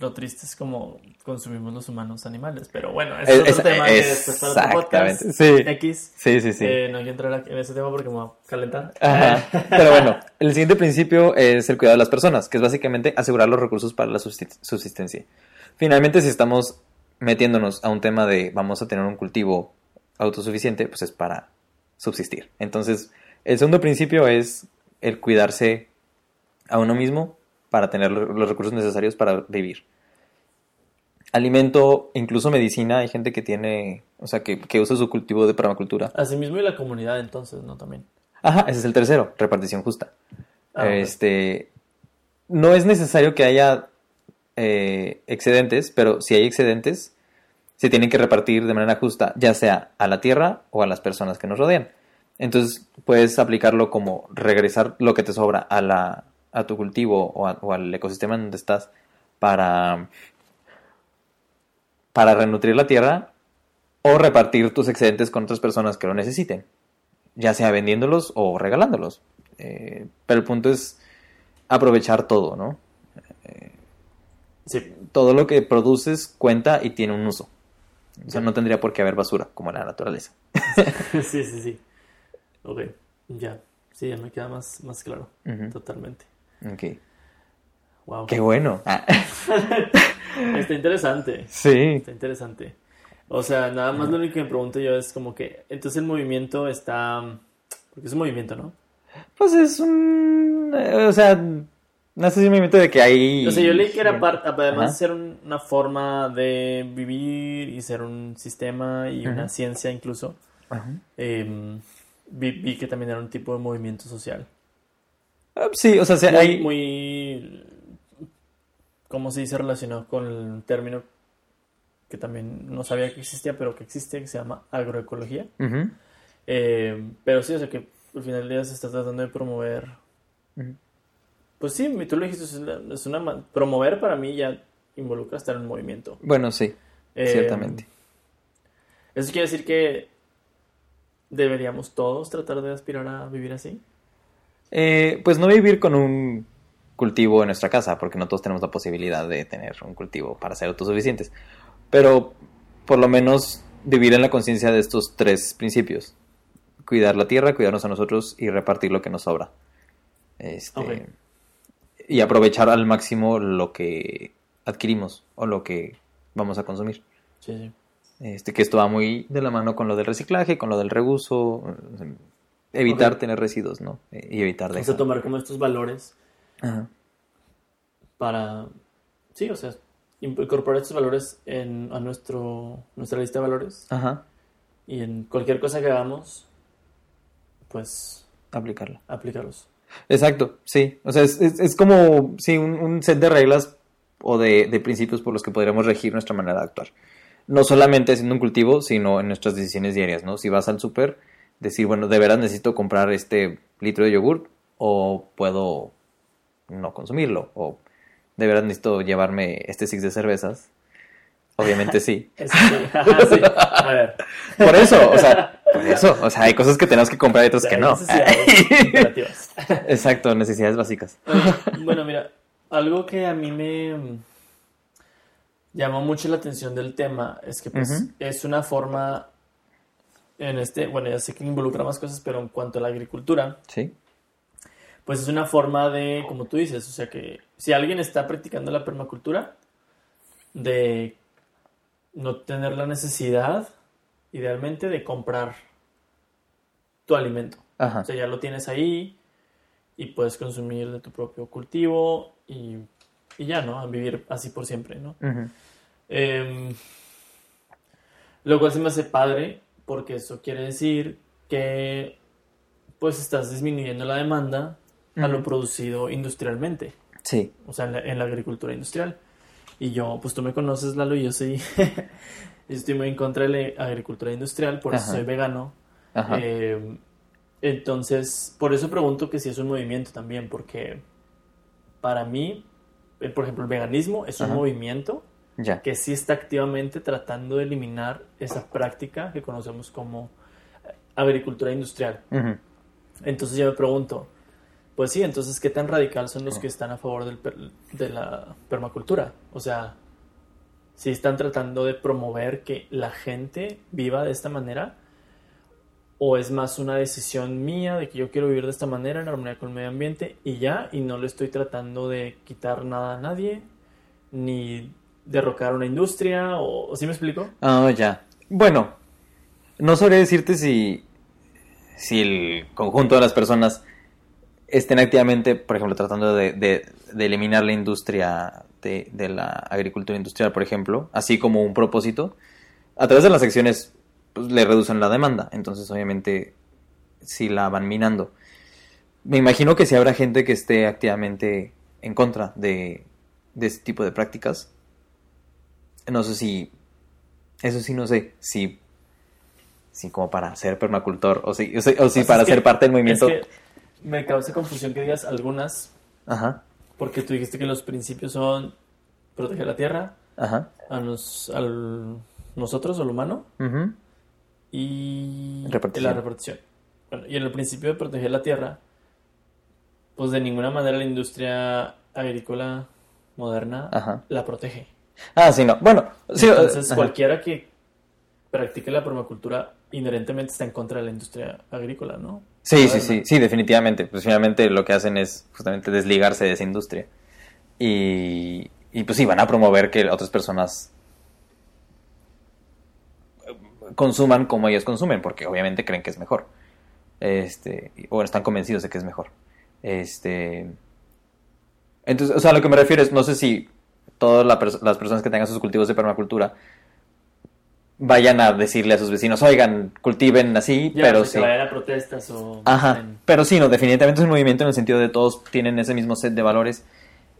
Lo triste es como consumimos los humanos animales, pero bueno, Es- ese es, otro es- tema que después para otro podcast. sí. X. Sí, sí, sí. Eh, no quiero entrar en ese tema porque me voy a calentar. Ajá. Pero bueno, el siguiente principio es el cuidado de las personas, que es básicamente asegurar los recursos para la subsist- subsistencia. Finalmente, si estamos metiéndonos a un tema de vamos a tener un cultivo autosuficiente, pues es para subsistir. Entonces, el segundo principio es el cuidarse a uno mismo para tener lo- los recursos necesarios para vivir. Alimento, incluso medicina, hay gente que tiene, o sea, que, que usa su cultivo de permacultura. Asimismo y la comunidad entonces, ¿no? También. Ajá, ese es el tercero, repartición justa. Ah, este, no es necesario que haya eh, excedentes, pero si hay excedentes, se tienen que repartir de manera justa, ya sea a la tierra o a las personas que nos rodean. Entonces, puedes aplicarlo como regresar lo que te sobra a, la, a tu cultivo o, a- o al ecosistema en donde estás para, para renutrir la tierra o repartir tus excedentes con otras personas que lo necesiten ya sea vendiéndolos o regalándolos. Eh, pero el punto es aprovechar todo, ¿no? Sí. Todo lo que produces cuenta y tiene un uso. O sea, no tendría por qué haber basura, como en la naturaleza. sí, sí, sí. Ok, ya. Sí, ya me queda más, más claro. Totalmente. Ok. Wow. Qué bueno. Ah, Está interesante. sí. Está interesante. O sea, nada más lo único que me pregunto yo es como que, entonces el movimiento está, porque es un movimiento, ¿no? Pues es un... eh, O sea, no sé si me meto de que hay... O sea, yo leí que era parte, además de ser un- una forma de vivir y ser un sistema y una ciencia incluso, Ajá. eh, vi, vi que también era un tipo de movimiento social. Ah, Sí, o sea, Muy, hay... muy, ¿cómo se dice relacionado con el término que también no sabía que existía, pero que existe, que se llama agroecología. Ujú. Eh, pero sí, o sea que al final del día se está tratando de promover. Ujú. Pues sí, tú lo dijiste, es una, es una promover para mí ya involucra estar en un movimiento. Bueno, sí, Eh, ciertamente. Eso quiere decir que deberíamos todos tratar de aspirar a vivir así. Eh, pues no vivir con un cultivo en nuestra casa, porque no todos tenemos la posibilidad de tener un cultivo para ser autosuficientes. Pero por lo menos vivir en la conciencia de estos tres principios. Cuidar la tierra, cuidarnos a nosotros y repartir lo que nos sobra. Este. Y aprovechar al máximo lo que adquirimos o lo que vamos a consumir. Sí, sí. Este, que esto va muy de la mano con lo del reciclaje, con lo del reuso, evitar tener residuos, ¿no? Eh, Y evitar O dejar. sea, tomar como estos valores Ajá. para, sí, o sea, incorporar estos valores en, a nuestro, nuestra lista de valores Ajá. y en cualquier cosa que hagamos, pues Aplicarla. aplicarlos. Exacto, sí. O sea, es, es, es como, sí, un, un set de reglas o de, de principios por los que podríamos regir nuestra manera de actuar. No solamente haciendo un cultivo, sino en nuestras decisiones diarias, ¿no? Si vas al súper, decir, bueno, de veras necesito comprar este litro de yogur o puedo no consumirlo o de verdad necesito llevarme este six de cervezas. Obviamente sí. Es que- sí, A ver, Por eso, o sea, por eso, o sea, hay cosas que tenemos que comprar y otras que no. necesidades. Exacto, necesidades básicas. Bueno, mira, algo que a mí me llamó mucho la atención del tema es que pues es una forma en este, bueno, ya sé que involucra más cosas, pero en cuanto a la agricultura, Sí. pues es una forma de, como tú dices, o sea que si alguien está practicando la permacultura, de no tener la necesidad, idealmente, de comprar tu alimento. Ajá. O sea, ya lo tienes ahí y puedes consumir de tu propio cultivo y, y ya, ¿no? A vivir así por siempre, ¿no? Ujú. Em, lo cual se me hace padre porque eso quiere decir que pues estás disminuyendo la demanda a lo producido industrialmente, Sí. o sea, en la, en la agricultura industrial. Y yo, pues tú me conoces, Lalo, y yo soy, yo estoy muy en contra de la agricultura industrial, por eso soy vegano. Eh, entonces, por eso pregunto que si es un movimiento también, porque para mí, eh, por ejemplo, el veganismo es un movimiento ya. que sí está activamente tratando de eliminar esa práctica que conocemos como eh, agricultura industrial. Entonces yo me pregunto, pues sí, entonces, ¿qué tan radical son los que están a favor del per- de la permacultura? O sea, si están tratando de promover que la gente viva de esta manera, o es más una decisión mía de que yo quiero vivir de esta manera en armonía con el medio ambiente y ya, y no le estoy tratando de quitar nada a nadie, ni derrocar una industria, o ¿sí me explico? Ah, ya. Bueno, no sabría decirte si, si el conjunto de las personas estén activamente, por ejemplo, tratando de, de- eliminar la industria de, de la agricultura industrial, por ejemplo, así como un propósito. A través de las acciones pues, le reducen la demanda, entonces obviamente sí la van minando. Me imagino que si habrá gente que esté activamente en contra de, de este tipo de prácticas. No sé si eso sí no sé si si como para ser permacultor o si o si, o si Pues para es que- ser parte del movimiento. es que me causa confusión que digas algunas ajá. Porque tú dijiste que los principios son proteger la tierra, ajá. a nos, al, nosotros, al humano, ujú, y Repartición. la repartición. Bueno, y en el principio de proteger la tierra, pues de ninguna manera la industria agrícola moderna Ajá. la protege. ah sí no bueno sí Entonces, ajá. cualquiera que practique la permacultura inherentemente está en contra de la industria agrícola, ¿no? sí sí sí sí definitivamente pues finalmente lo que hacen es justamente desligarse de esa industria y y pues sí van a promover que otras personas consuman como ellos consumen porque obviamente creen que es mejor. Este o están convencidos de que es mejor. Este entonces o sea a lo que me refiero es no sé si todas la pers- las personas que tengan sus cultivos de permacultura vayan a decirle a sus vecinos oigan cultiven así Ya, pero sí. vayan a protestas o... Ajá, pero sí, no, definitivamente es un movimiento en el sentido de todos tienen ese mismo set de valores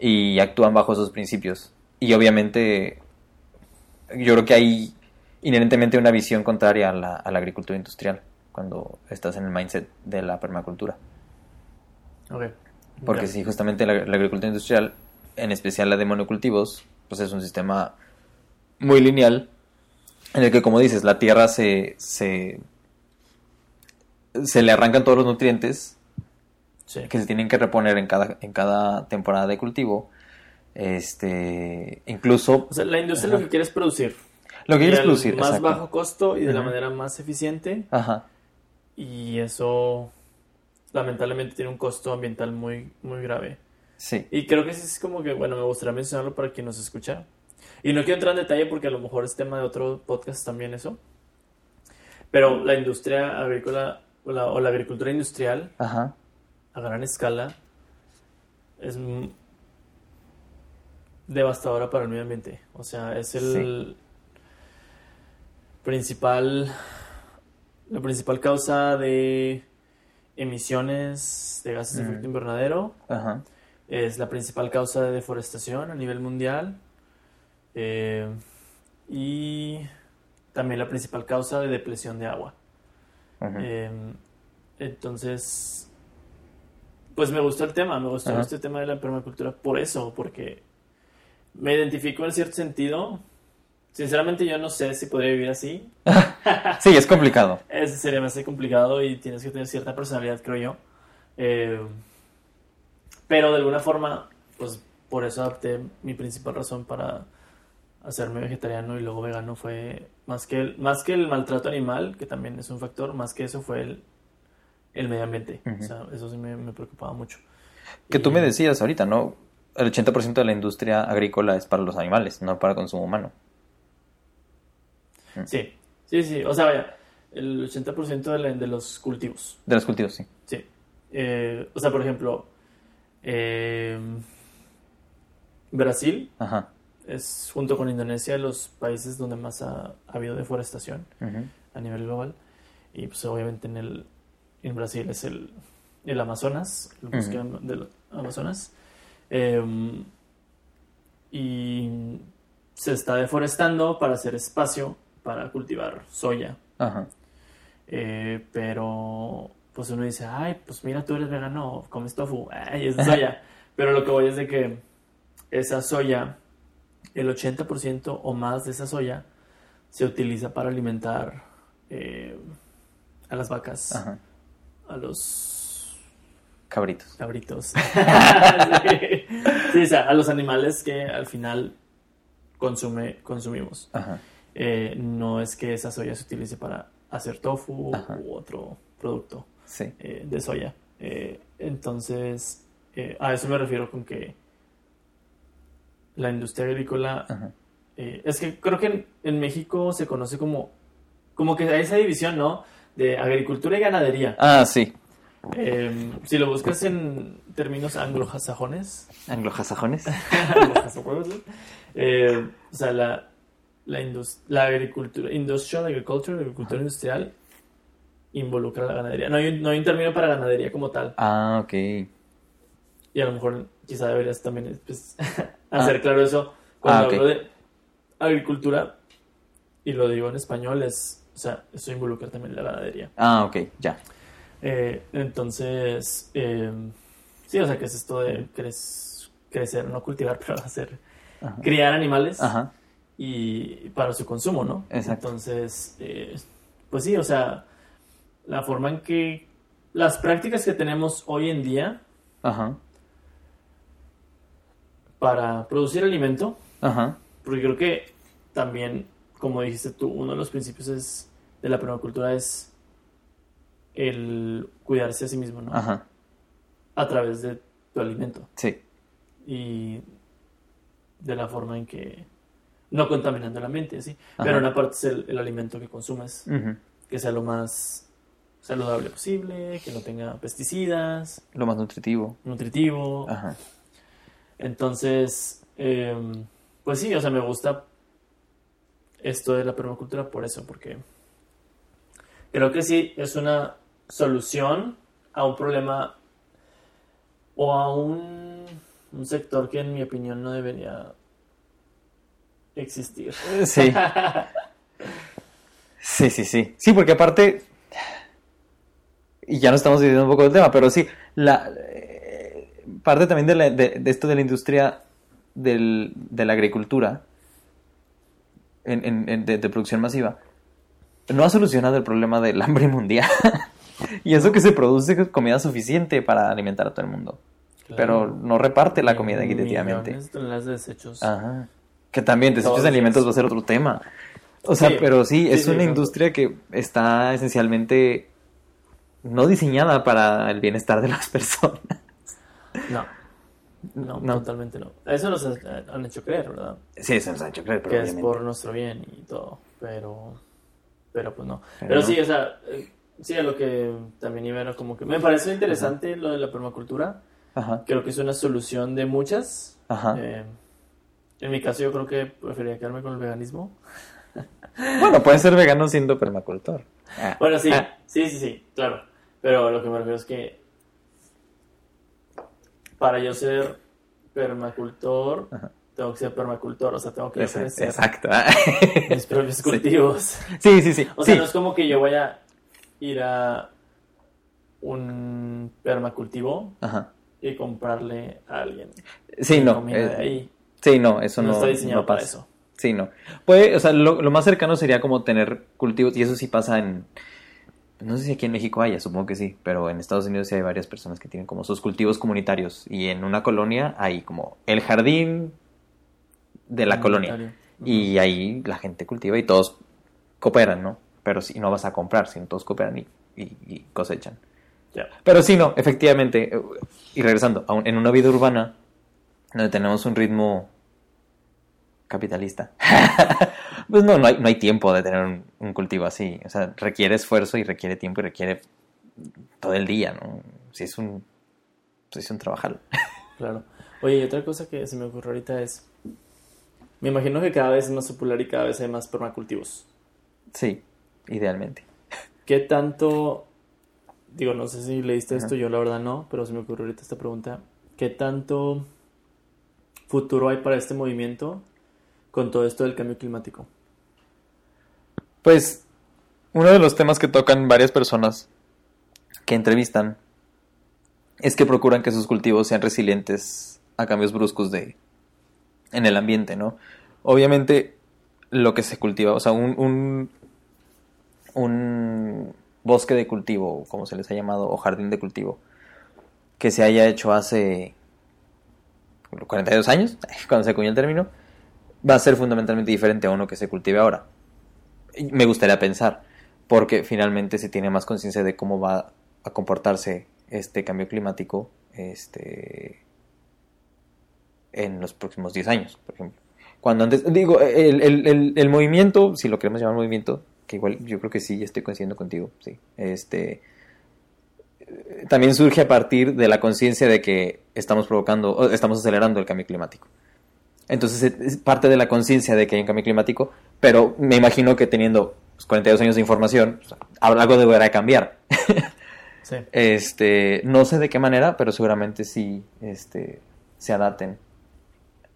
y actúan bajo esos principios. Y obviamente, yo creo que hay inherentemente una visión contraria a la, a la agricultura industrial cuando estás en el mindset de la permacultura. Ok. Porque sí, justamente la, la agricultura industrial, en especial la de monocultivos, pues es un sistema muy lineal en el que, como dices, la tierra se, se, se le arrancan todos los nutrientes Sí. que se tienen que reponer en cada, en cada temporada de cultivo. Este, incluso O sea, la industria Ajá. lo que quiere es producir. Lo que quieres producir. Más exacto. bajo costo y de la manera más eficiente. Ajá, Y eso, lamentablemente, tiene un costo ambiental muy, muy grave. sí. Y creo que sí es como que, bueno, me gustaría mencionarlo para quien nos escucha. Y no quiero entrar en detalle porque a lo mejor es tema de otro podcast también eso. Pero la industria agrícola o la, o la agricultura industrial Ajá, a gran escala es devastadora para el medio ambiente. O sea, es el principal, la principal causa de emisiones de gases de Mm. efecto invernadero. ajá, Es la principal causa de deforestación a nivel mundial. eh, y también la principal causa de depresión de agua. ajá. Eh, entonces, pues me gustó el tema, me gustó Ajá. este tema de la permacultura por eso, porque me identifico en cierto sentido. Sinceramente yo no sé si podría vivir así. Sí, es complicado. Ese sería más complicado y tienes que tener cierta personalidad, creo yo. Eh, pero de alguna forma, pues por eso adapté mi principal razón para hacerme vegetariano y luego vegano fue más que el, más que el maltrato animal, que también es un factor, más que eso fue el, el medio ambiente. O sea, eso sí me, me preocupaba mucho. Que tú me decías ahorita, ¿no? El 80% de la industria agrícola es para los animales, no para consumo humano. Sí, sí, sí. O sea, vaya, el 80% de, la- de los cultivos. De los cultivos, sí. Sí. Eh, o sea, por ejemplo, eh, Brasil Ajá. es junto con Indonesia los países donde más ha, ha habido deforestación a nivel global. Y pues obviamente en el en Brasil es el, el Amazonas, el bosque Ujú. del Amazonas. Eh, y se está deforestando para hacer espacio para cultivar soya. Ajá. Eh, pero pues uno dice, ay, pues mira, tú eres vegano, comes tofu, ay, es de soya. pero lo que voy es de que esa soya, el 80% o más de esa soya se utiliza para alimentar eh, a las vacas, Ajá. a los Cabritos. cabritos. sí. Sí, o sea, a los animales que al final consume, consumimos. Ajá. Eh, no es que esa soya se utilice para hacer tofu Ajá. u otro producto Sí. eh, de soya. Eh, entonces, a eso me refiero con que la industria agrícola, es que creo que en, en México se conoce como, como que hay esa división, ¿no? De agricultura y ganadería. Ah, sí. Eh, si lo buscas en términos Anglosajones. anglosajones, eh, o sea, la, la, la agricultura, industrial agriculture, agricultura industrial, involucra la ganadería. No hay, no hay un término para ganadería como tal. Ah, ok. Y a lo mejor quizá deberías también pues, hacer claro eso. Cuando Ah, hablo de agricultura, y lo digo en español, es, o sea, eso involucra también la ganadería. Ah, ok, ya. Eh, entonces, eh, sí, o sea, que es esto de crecer, no cultivar, pero hacer, Ajá. criar animales Ajá. Y para su consumo, ¿no? Exacto. Entonces, eh, pues sí, o sea, la forma en que las prácticas que tenemos hoy en día Ajá. para producir alimento, Ajá. porque creo que también, como dijiste tú, uno de los principios es, de la permacultura es el cuidarse a sí mismo, ¿no? Ajá. A través de tu alimento Sí. y de la forma en que no contaminando la mente, sí. Pero una parte es el, el alimento que consumes, que sea lo más saludable posible, que no tenga pesticidas, Lo más nutritivo. nutritivo. Ajá. Entonces, em, pues sí, o sea, me gusta esto de la permacultura por eso, porque creo que sí es una solución a un problema o a un, un sector que en mi opinión no debería existir. Sí. Sí, sí, sí. Sí, porque aparte, y ya no estamos dividiendo un poco del tema, pero sí, la eh, parte también de, la- de- de esto de la industria del- de la agricultura en- en- en- de, de producción masiva no ha solucionado el problema del hambre mundial. y eso que se produce comida suficiente para alimentar a todo el mundo. Pero no reparte la comida equitativamente. Millones de desechos. Ajá. Que también desechos de alimentos va a ser otro tema. O sea, Sí. pero sí, es sí, una industria que está esencialmente no diseñada para el bienestar de las personas. No. No, No. totalmente no. Eso nos ha- han hecho creer, ¿verdad? Sí, eso nos ha hecho creer, pero que es por nuestro bien y todo, pero pero pues no. Pero sí, o sea, eh, sí a lo que también iba era como que me pareció interesante lo de la permacultura. Ajá, Creo que es una solución de muchas. ajá. Eh, en mi caso yo creo que preferiría quedarme con el veganismo. Bueno, puedes ser vegano siendo permacultor. Ah, Bueno, sí, ah, sí, sí, sí, claro. Pero lo que me refiero es que para yo ser permacultor, Ajá. tengo que ser permacultor, o sea, tengo que ofrecer exacto. mis propios cultivos. Sí, sí, sí. O sea, sí. no es como que yo vaya a ir a un permacultivo Ajá. y comprarle a alguien Sí, no. comida eh, de ahí. Sí, no, eso No, no, está diseñado no para pasa. eso. Sí, no. Puede, o sea, lo, lo más cercano sería como tener cultivos, y eso sí pasa en, no sé si aquí en México haya, supongo que sí, pero en Estados Unidos sí hay varias personas que tienen como sus cultivos comunitarios, y en una colonia hay como el jardín de la colonia, y ahí la gente cultiva y todos cooperan, ¿no? Pero si no vas a comprar, sino todos cooperan y, y- y cosechan. Pero sí, no, efectivamente. eh, Y regresando, en una vida urbana, donde tenemos un ritmo capitalista, pues no, no hay, no hay tiempo de tener un, un cultivo así. O sea, requiere esfuerzo y requiere tiempo y requiere todo el día, ¿no? Si es un, si es un trabajar. Claro. Oye, y otra cosa que se me ocurrió ahorita es, me imagino que cada vez es más popular y cada vez hay más permacultivos. Sí, idealmente. ¿Qué tanto, digo, no sé si leíste esto, Ajá. yo la verdad no, pero se me ocurrió ahorita esta pregunta, ¿qué tanto futuro hay para este movimiento con todo esto del cambio climático? Pues uno de los temas que tocan varias personas que entrevistan es que procuran que sus cultivos sean resilientes a cambios bruscos de en el ambiente, ¿no? Obviamente lo que se cultiva, o sea, un, un, un bosque de cultivo, como se les ha llamado, o jardín de cultivo, que se haya hecho hace 42 años, cuando se acuñó el término, va a ser fundamentalmente diferente a uno que se cultive ahora me gustaría pensar, porque finalmente se tiene más conciencia de cómo va a comportarse este cambio climático este, en los próximos 10 años, por ejemplo. Cuando antes, digo, el, el, el, el movimiento, si lo queremos llamar movimiento, que igual yo creo que sí, estoy coincidiendo contigo, sí, este, también surge a partir de la conciencia de que estamos provocando, o estamos acelerando el cambio climático. Entonces es- parte de la conciencia de que hay un cambio climático, pero me imagino que teniendo pues, 42 años de información, pues, algo deberá cambiar. Sí. Este, no sé de qué manera, pero seguramente sí este, se adapten.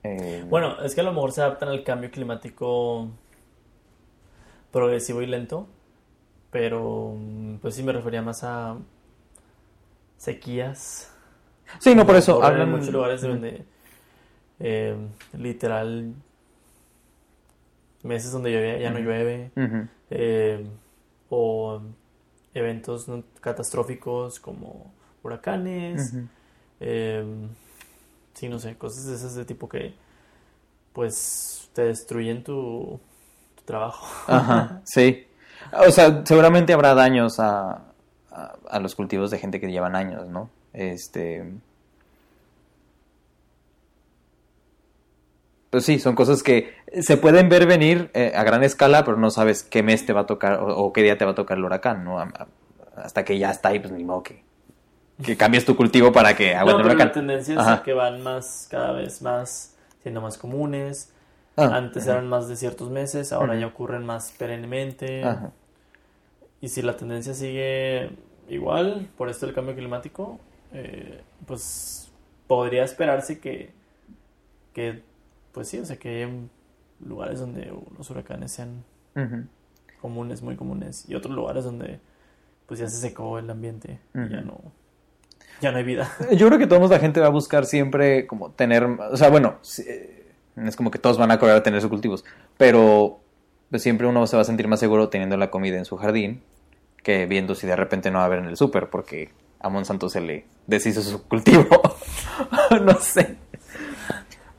Eh, Bueno, es que a lo mejor se adaptan al cambio climático progresivo y lento, pero pues sí me refería más a sequías. sí, no, por eso hablan en muchos lugares donde eh, literal meses donde llueve, ya no llueve, eh, o eventos catastróficos como huracanes, eh, sí, no sé, cosas de esas de tipo que pues te destruyen tu, tu trabajo. Ajá, sí. O sea, seguramente habrá daños a, a, a los cultivos de gente que llevan años, ¿no? Este. Pues sí, son cosas que se pueden ver venir eh, a gran escala, pero no sabes qué mes te va a tocar o, o qué día te va a tocar el huracán, ¿no? A- hasta que ya está ahí, pues ni modo que, que cambies tu cultivo para que No, aguante el pero la huracán. tendencia es Ajá. que van más, cada vez más, siendo más comunes. Ah, Antes eran más de ciertos meses, ahora ya ocurren más perennemente. Ajá. Y si la tendencia sigue igual por esto del cambio climático, eh, pues podría esperarse que, que, pues sí, o sea, que lugares donde los huracanes sean comunes, muy comunes, y otros lugares donde pues ya se secó el ambiente y ya no, ya no hay vida. Yo creo que todos la gente va a buscar siempre como tener, o sea, bueno, eh, es como que todos van a correr a tener sus cultivos, pero pues, siempre uno se va a sentir más seguro teniendo la comida en su jardín que viendo si de repente no va a haber en el súper porque a Monsanto se le deshizo su cultivo. no sé.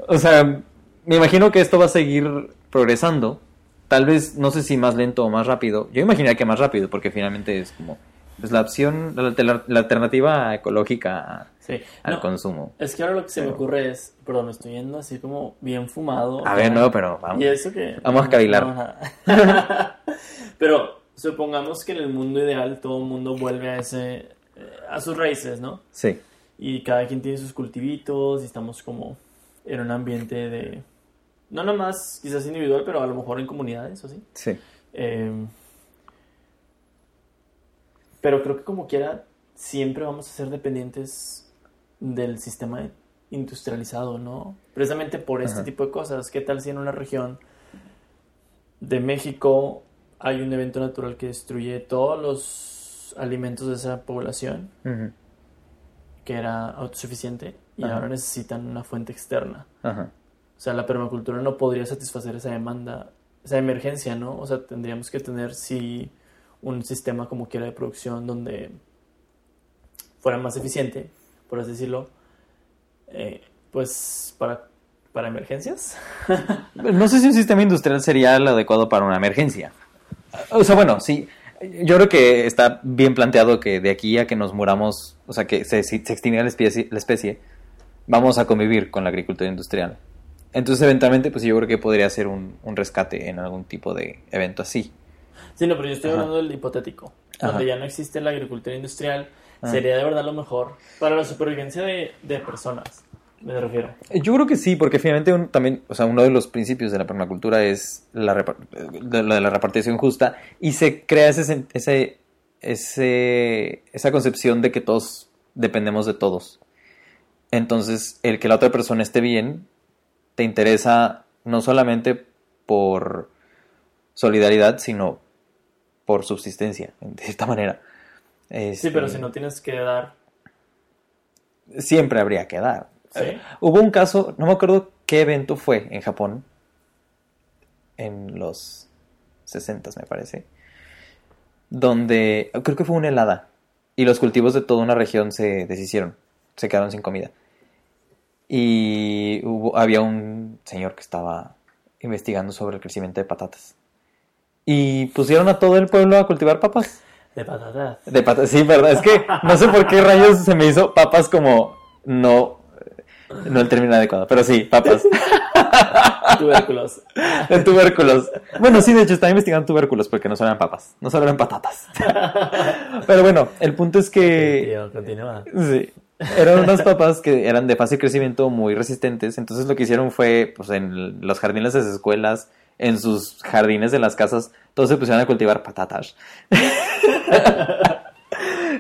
O sea, me imagino que esto va a seguir progresando. Tal vez, no sé si más lento o más rápido. Yo imaginaría que más rápido porque finalmente es como pues, la opción, la, alternativa ecológica Sí. al No, consumo. es que ahora lo que se me ocurre es, perdón, me estoy yendo así como bien fumado. A ver, no, pero vamos. Y eso que... Vamos a cavilar. no. Pero supongamos que en el mundo ideal todo el mundo vuelve a ese... eh, a sus raíces, ¿no? Sí. Y cada quien tiene sus cultivitos y estamos como en un ambiente de... No nada más quizás individual, pero a lo mejor en comunidades o así. Sí. Eh, pero creo que como quiera, siempre vamos a ser dependientes del sistema industrializado, ¿no? Precisamente por este Ajá. tipo de cosas. ¿Qué tal si en una región de México hay un evento natural que destruye todos los alimentos de esa población, que era autosuficiente, y Ajá. ahora necesitan una fuente externa? Ajá. O sea, la permacultura no podría satisfacer esa demanda, esa emergencia, ¿no? O sea, tendríamos que tener, sí, un sistema como quiera de producción donde fuera más eficiente, por así decirlo, eh, pues para, para emergencias. No sé si un sistema industrial sería el adecuado para una emergencia. O sea, bueno, sí. Yo creo que está bien planteado que de aquí a que nos muramos, o sea, que se, se extinga la especie, la especie, vamos a convivir con la agricultura industrial. Entonces, eventualmente, pues yo creo que podría ser un rescate en algún tipo de evento así. Sí, no, pero yo estoy Ajá. hablando del hipotético, Ajá. donde ya no existe la agricultura industrial, Ah. sería de verdad lo mejor para la supervivencia de, de personas, me refiero. Yo creo que sí, porque finalmente un- también, o sea, uno de los principios de la permacultura es la, de, la repartición justa y se crea ese, ese, ese, esa concepción de que todos dependemos de todos. Entonces, el que la otra persona esté bien te interesa no solamente por solidaridad, sino por subsistencia, de cierta manera. Sí, pero Este, si no tienes que dar... Siempre habría que dar. ¿Sí? Hubo un caso, no me acuerdo qué evento fue en Japón, en los 60 me parece, donde creo que fue una helada y los cultivos de toda una región se deshicieron, se quedaron sin comida. Y hubo, había un señor que estaba investigando sobre el crecimiento de patatas. Y pusieron a todo el pueblo a cultivar papas. De patatas. De patas, sí, verdad. Es que no sé por qué rayos se me hizo papas como no, no el término adecuado, pero sí, papas. Tubérculos. De tubérculos. Bueno, sí, de hecho estaba investigando tubérculos porque no solo eran papas, no solo eran patatas. Pero bueno, el punto es que Tío, continúa. sí, eran unas papas que eran de fácil crecimiento, muy resistentes. Entonces lo que hicieron fue, pues en los jardines de las escuelas, en sus jardines de las casas, todos se pusieron a cultivar patatas.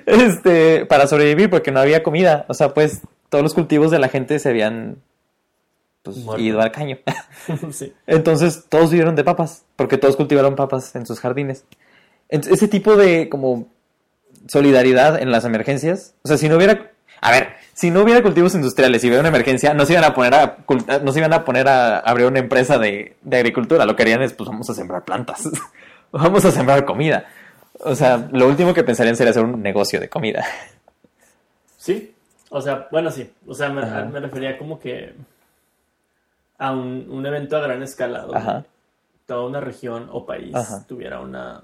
este, para sobrevivir porque no había comida. O sea, pues todos los cultivos de la gente se habían pues, ido al caño. sí. Entonces todos vivieron de papas, porque todos cultivaron papas en sus jardines. Ese tipo de como solidaridad en las emergencias, o sea, si no hubiera, a ver, si no hubiera cultivos industriales y hubiera una emergencia, no se iban a poner a, no se iban a poner a abrir una empresa de, de agricultura, lo que harían es, pues vamos a sembrar plantas, vamos a sembrar comida. O sea, lo último que pensarían sería hacer un negocio de comida. Sí. O sea, bueno, sí. O sea, me, me refería como que a un, un evento a gran escala donde Ajá. toda una región o país Ajá. tuviera una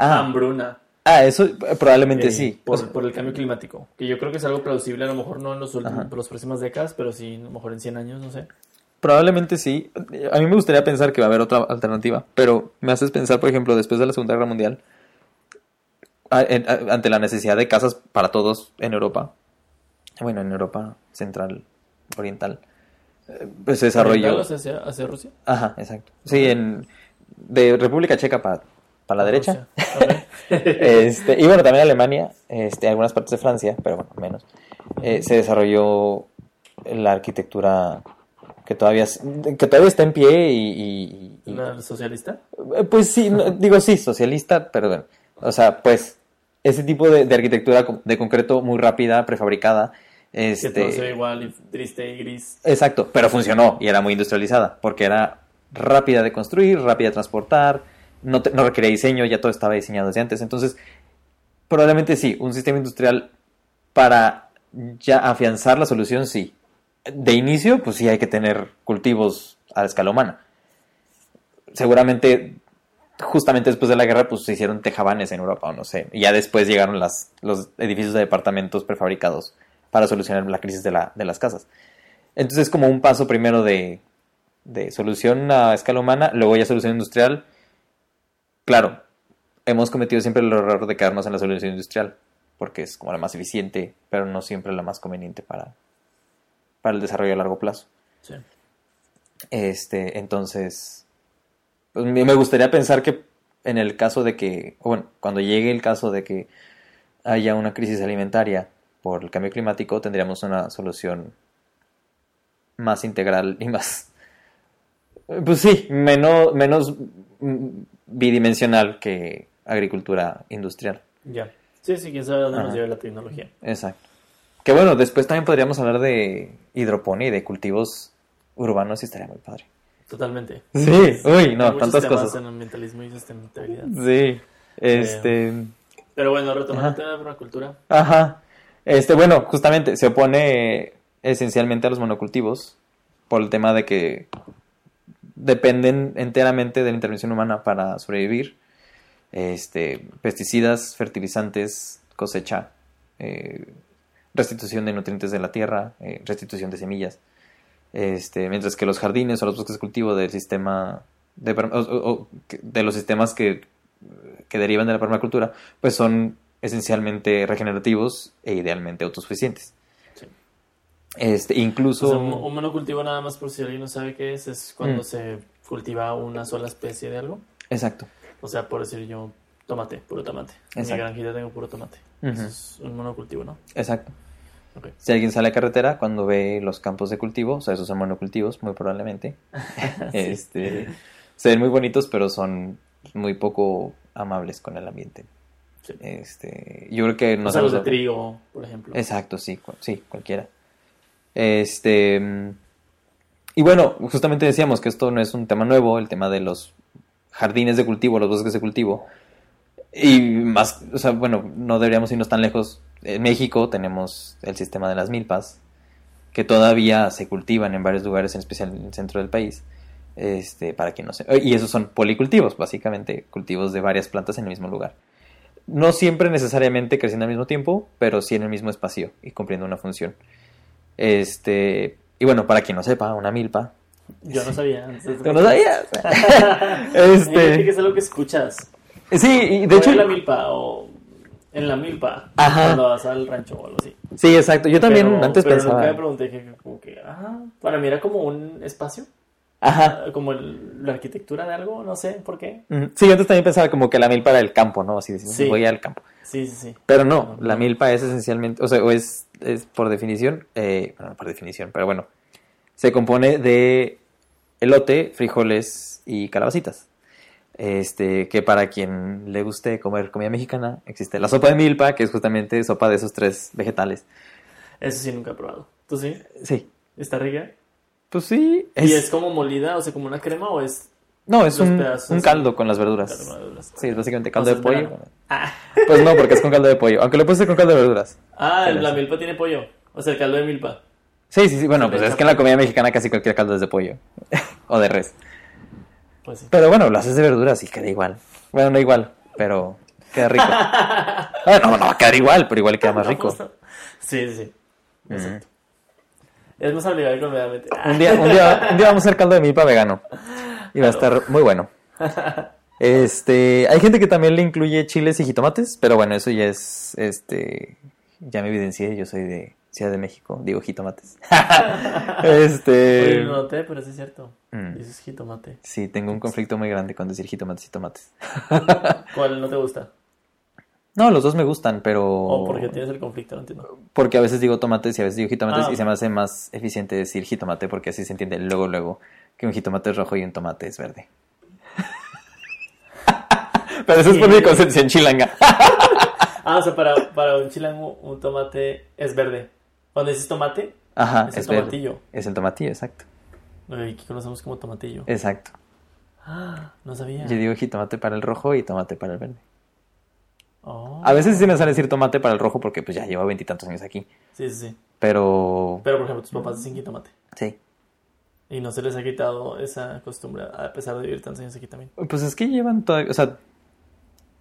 Ah, hambruna ah eso eh, probablemente eh, sí. por, O sea, por el cambio climático. Que yo creo que es algo plausible, a lo mejor no en los últimos, las próximas décadas, pero sí, a lo mejor en 100 años, no sé. Probablemente sí. A mí me gustaría pensar que va a haber otra alternativa, pero me haces pensar, por ejemplo, después de la Segunda Guerra Mundial, a- en- a- ante la necesidad de casas para todos en Europa, bueno, en Europa central, oriental, eh, pues se desarrolló... ¿Oriental hacia, hacia Rusia? Ajá, exacto. Sí, en de República Checa para la derecha. Este, y bueno, también Alemania, este, algunas partes de Francia, pero bueno, menos. eh, se desarrolló la arquitectura que todavía, que todavía está en pie y... y- y- ¿La socialista? eh, Pues sí, no, digo sí, socialista, perdón. O sea, pues ese tipo de, de arquitectura de concreto muy rápida, prefabricada. Que Este, todo se ve igual y triste y gris. Exacto, pero funcionó y era muy industrializada porque era rápida de construir, rápida de transportar, no, no requería diseño, ya todo estaba diseñado desde antes. Entonces, probablemente sí, un sistema industrial para ya afianzar la solución, sí. De inicio, pues sí hay que tener cultivos a escala humana. Seguramente, justamente después de la guerra, pues se hicieron tejabanes en Europa, o no sé. Y ya después llegaron las, los edificios de departamentos prefabricados para solucionar la crisis de, la, de las casas. Entonces es como un paso primero de, de solución a escala humana, luego ya solución industrial. Claro, hemos cometido siempre el error de quedarnos en la solución industrial, porque es como la más eficiente, pero no siempre la más conveniente para, para el desarrollo a largo plazo. Sí. Este, entonces, pues me gustaría pensar que en el caso de que, bueno, cuando llegue el caso de que haya una crisis alimentaria por el cambio climático, tendríamos una solución más integral y más, pues sí, menos, menos bidimensional que agricultura industrial. Ya. Sí, sí, quién sabe dónde nos Ajá. lleve la tecnología. Exacto. Que bueno, después también podríamos hablar de hidroponía y de cultivos urbanos y estaría muy padre. Totalmente. Sí, uy, Hay no, muchos tantas cosas. en ambientalismo y sustentabilidad. Sí, este, Pero bueno, retomando el tema de permacultura. ajá, este, bueno, justamente se opone esencialmente a los monocultivos por el tema de que dependen enteramente de la intervención humana para sobrevivir. Este, pesticidas, fertilizantes, cosecha, eh, restitución de nutrientes de la tierra, eh, restitución de semillas. Este, mientras que los jardines o los bosques de cultivo del sistema de, de los sistemas que, que derivan de la permacultura, pues son esencialmente regenerativos e idealmente autosuficientes. Este, O incluso sea, un, monocultivo nada más por si alguien no sabe qué es, es cuando Mm. se cultiva una sola especie de algo. exacto. O sea, por decir yo, tomate, puro tomate. En mi granjita tengo puro tomate. Eso es un monocultivo, ¿no? Exacto. Si alguien sale a carretera cuando ve los campos de cultivo, o sea, esos son monocultivos, muy probablemente. Este, se ven muy bonitos, pero son muy poco amables con el ambiente. Sí. Este, yo creo que no o sea, los de trigo, por ejemplo. Exacto, sí, cu- sí, cualquiera. Este, y bueno, justamente decíamos que esto no es un tema nuevo, el tema de los jardines de cultivo, los bosques de cultivo. Y más, o sea, bueno, no deberíamos irnos tan lejos. En México tenemos el sistema de las milpas, que todavía se cultivan en varios lugares, en especial en el centro del país. Este, para quien no sé. Y esos son policultivos, básicamente, cultivos de varias plantas en el mismo lugar. No siempre necesariamente creciendo al mismo tiempo, pero sí en el mismo espacio y cumpliendo una función. Este, y bueno, para quien no sepa, una milpa. Yo no sabía. ¿Tú no sabías? Este, que es algo que escuchas. sí, y de hecho, en la milpa o en la milpa. Ajá. Cuando vas al rancho o algo así. sí, exacto. Yo también Pero- antes pero pensaba. nunca me pregunté que, como que, ah, para mí era como un espacio. Ajá. ah, Como el- la arquitectura de algo, no sé por qué. Sí, yo antes también pensaba como que la milpa era el campo, ¿no? Así decimos, Sí. voy al campo. Sí, sí, sí. Pero no, No, la no. milpa es esencialmente, o sea, o es, es por definición, eh, bueno, no por definición, pero bueno, se compone de elote, frijoles y calabacitas. Este, que para quien le guste comer comida mexicana, existe la sopa de milpa, que es justamente sopa de esos tres vegetales. Eso sí nunca he probado. ¿Tú sí? Sí, ¿Está rica? pues sí. ¿Y es como molida, o sea, como una crema o es no, es un, caldo con las verduras. caldo de verduras? Sí, es básicamente caldo de pollo. Ah, Pues no, porque es con caldo de pollo. Aunque lo puedes hacer con caldo de verduras. ah Pero la milpa tiene pollo. O sea, el caldo de milpa. Sí, sí, sí. Bueno, pues es que en la comida mexicana casi cualquier caldo es de pollo. o de res. Pues sí. Pero bueno, lo haces de verduras y queda igual. Bueno, no igual, pero queda rico. Bueno, no, no va a quedar igual, pero igual queda más rico. Sí, sí, sí. Exacto. Es más obligado completamente. Un día, un, día, un día vamos a hacer caldo de milpa vegano. Y va a estar muy bueno. Este, hay gente que también le incluye chiles y jitomates, pero bueno, eso ya es, este, ya me evidencié, yo soy de Ciudad de México, digo jitomates. este, Oye, no noté, pero sí es cierto. Mm. Dices jitomate. sí, tengo un conflicto muy grande con decir jitomates y tomates. ¿Cuál no te gusta? No, los dos me gustan, pero... ¿O porque tienes el conflicto? No entiendo. Porque a veces digo tomates y a veces digo jitomates Ah, y se me hace más eficiente decir jitomate porque así se entiende luego, luego que un jitomate es rojo y un tomate es verde. pero eso es por mi concepción chilanga. Ah, o sea, para, para un chilango un tomate es verde. Cuando dices tomate, Ajá, es es, el verde. tomatillo. Es el tomatillo, exacto. Ay, que conocemos como tomatillo. Exacto. Ah, no sabía. Yo digo jitomate para el rojo y tomate para el verde. Oh. A veces sí me sale decir tomate para el rojo porque pues ya llevo veintitantos años aquí. Sí, sí, sí. Pero... Pero, por ejemplo, tus papás dicen jitomate. Sí. Y no se les ha quitado esa costumbre, a pesar de vivir tantos años aquí también. Pues es que llevan todavía, o sea,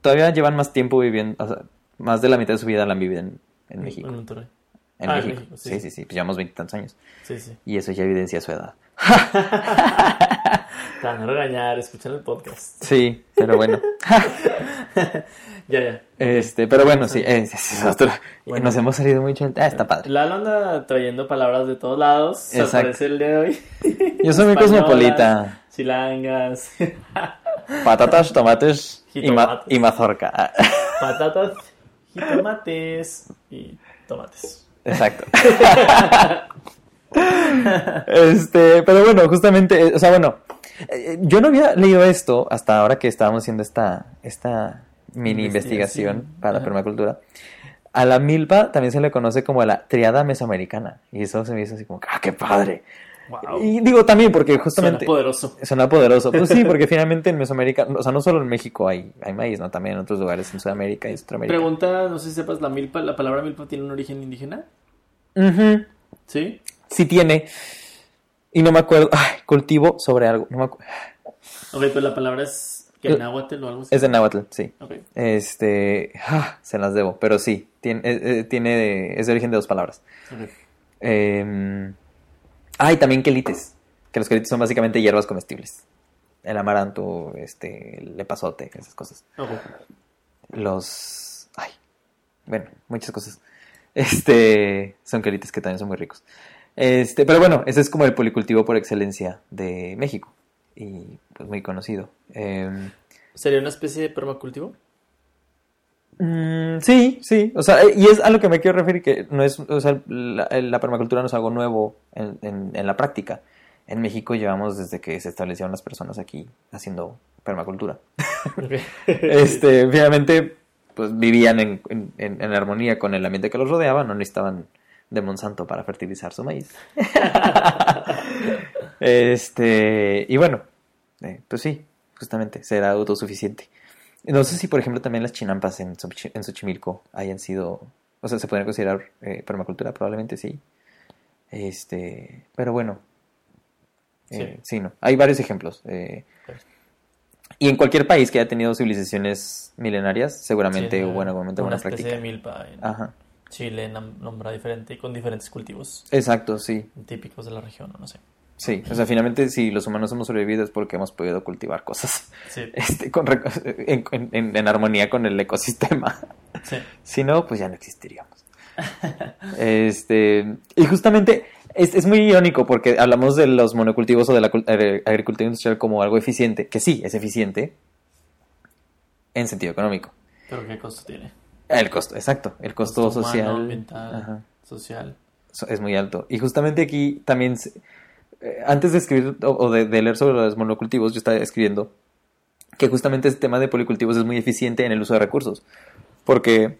todavía llevan más tiempo viviendo, o sea, más de la mitad de su vida la han vivido en, en México. En Monterrey. En Ah, en México. México, sí. sí, sí, sí, pues llevamos veintitantos años. Sí, sí. Y eso ya evidencia su edad. Te van a regañar, escuchar el podcast. Sí, pero bueno. Ya, ya. este, pero bueno, sí, eh, es otro. Bueno. Nos hemos salido mucho. Ah, está padre. Lalo anda trayendo palabras de todos lados. Exacto. aparece el día de hoy. Yo soy muy cosmopolita. Chilangas, Patatas, tomates y, ma- y mazorca. Patatas, jitomates y tomates. Exacto. Este, pero bueno, justamente, eh, o sea, bueno, eh, yo no había leído esto hasta ahora que estábamos haciendo esta, esta mini investigación, Investigación. para Ajá. permacultura. A la milpa también se le conoce como la triada mesoamericana. Y eso se me hizo así como, ¡ah, qué padre! Wow. Y digo también porque Suena justamente... poderoso. Suena poderoso. Pues sí, porque finalmente en Mesoamérica, o sea, no solo en México hay, hay maíz, ¿no? También en otros lugares, en Sudamérica y Centroamérica. Pregunta, no sé si sepas, la milpa, la palabra milpa tiene un origen indígena. Ujú. ¿Sí? Sí tiene. Y no me acuerdo. Ay, cultivo sobre algo. No me acu- Ok, pues la palabra es que náhuatl o algo así. Es de Nahuatl, sí. Este. ah, se las debo. Pero sí. Tiene, eh, eh, tiene es de origen de dos palabras. ok. Eh, ah, y también quelites. Que los quelites son básicamente hierbas comestibles. El amaranto, este, el epazote, esas cosas. Los. Ay. Bueno, muchas cosas. Este. Son quelites que también son muy ricos. Este, pero bueno, ese es como el policultivo por excelencia de México. Y pues muy conocido. Em, ¿Sería una especie de permacultivo? Mm, sí, sí, o sea, y es a lo que me quiero referir, que no es, o sea, la, la permacultura no es algo nuevo en, en- en la práctica. En México llevamos desde que se establecieron las personas aquí haciendo permacultura. Este, finalmente, pues vivían en- en armonía con el ambiente que los rodeaba, no necesitaban de Monsanto para fertilizar su maíz. este, y bueno, eh, pues sí, justamente, será autosuficiente. No sé si, por ejemplo, también las chinampas en, en Xochimilco hayan sido, o sea, se podrían considerar eh, permacultura, probablemente sí. Este, pero bueno, eh, sí. no, hay varios ejemplos. eh, y en cualquier país que haya tenido civilizaciones milenarias, seguramente Sí, hubo en algún momento una práctica. de milpa en Ajá, Chile, nombra diferente y con diferentes cultivos exacto, sí, típicos de la región, no sé. sí. O sea, finalmente, si los humanos hemos sobrevivido es porque hemos podido cultivar cosas Sí, este, con en, en- armonía con el ecosistema. sí. Si no, pues ya no existiríamos. Este, y justamente es, es muy irónico porque hablamos de los monocultivos o de la agri- agricultura industrial como algo eficiente, que sí, es eficiente en sentido económico. Pero ¿qué costo tiene? El costo, exacto, el costo, Costo humano, social ambiental, ajá, social. so- es muy alto. Y justamente aquí también, se- eh, antes de escribir o, o de, de leer sobre los monocultivos, yo estaba escribiendo que justamente este tema de policultivos es muy eficiente en el uso de recursos. Porque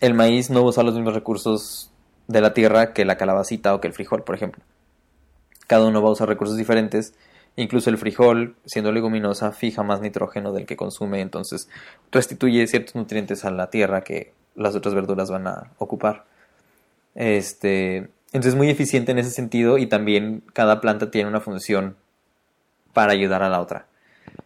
el maíz no usa los mismos recursos de la tierra que la calabacita o que el frijol, por ejemplo. Cada uno va a usar recursos diferentes. Incluso el frijol, siendo leguminosa, fija más nitrógeno del que consume, entonces restituye ciertos nutrientes a la tierra que las otras verduras van a ocupar. Este, entonces es muy eficiente en ese sentido y también cada planta tiene una función para ayudar a la otra.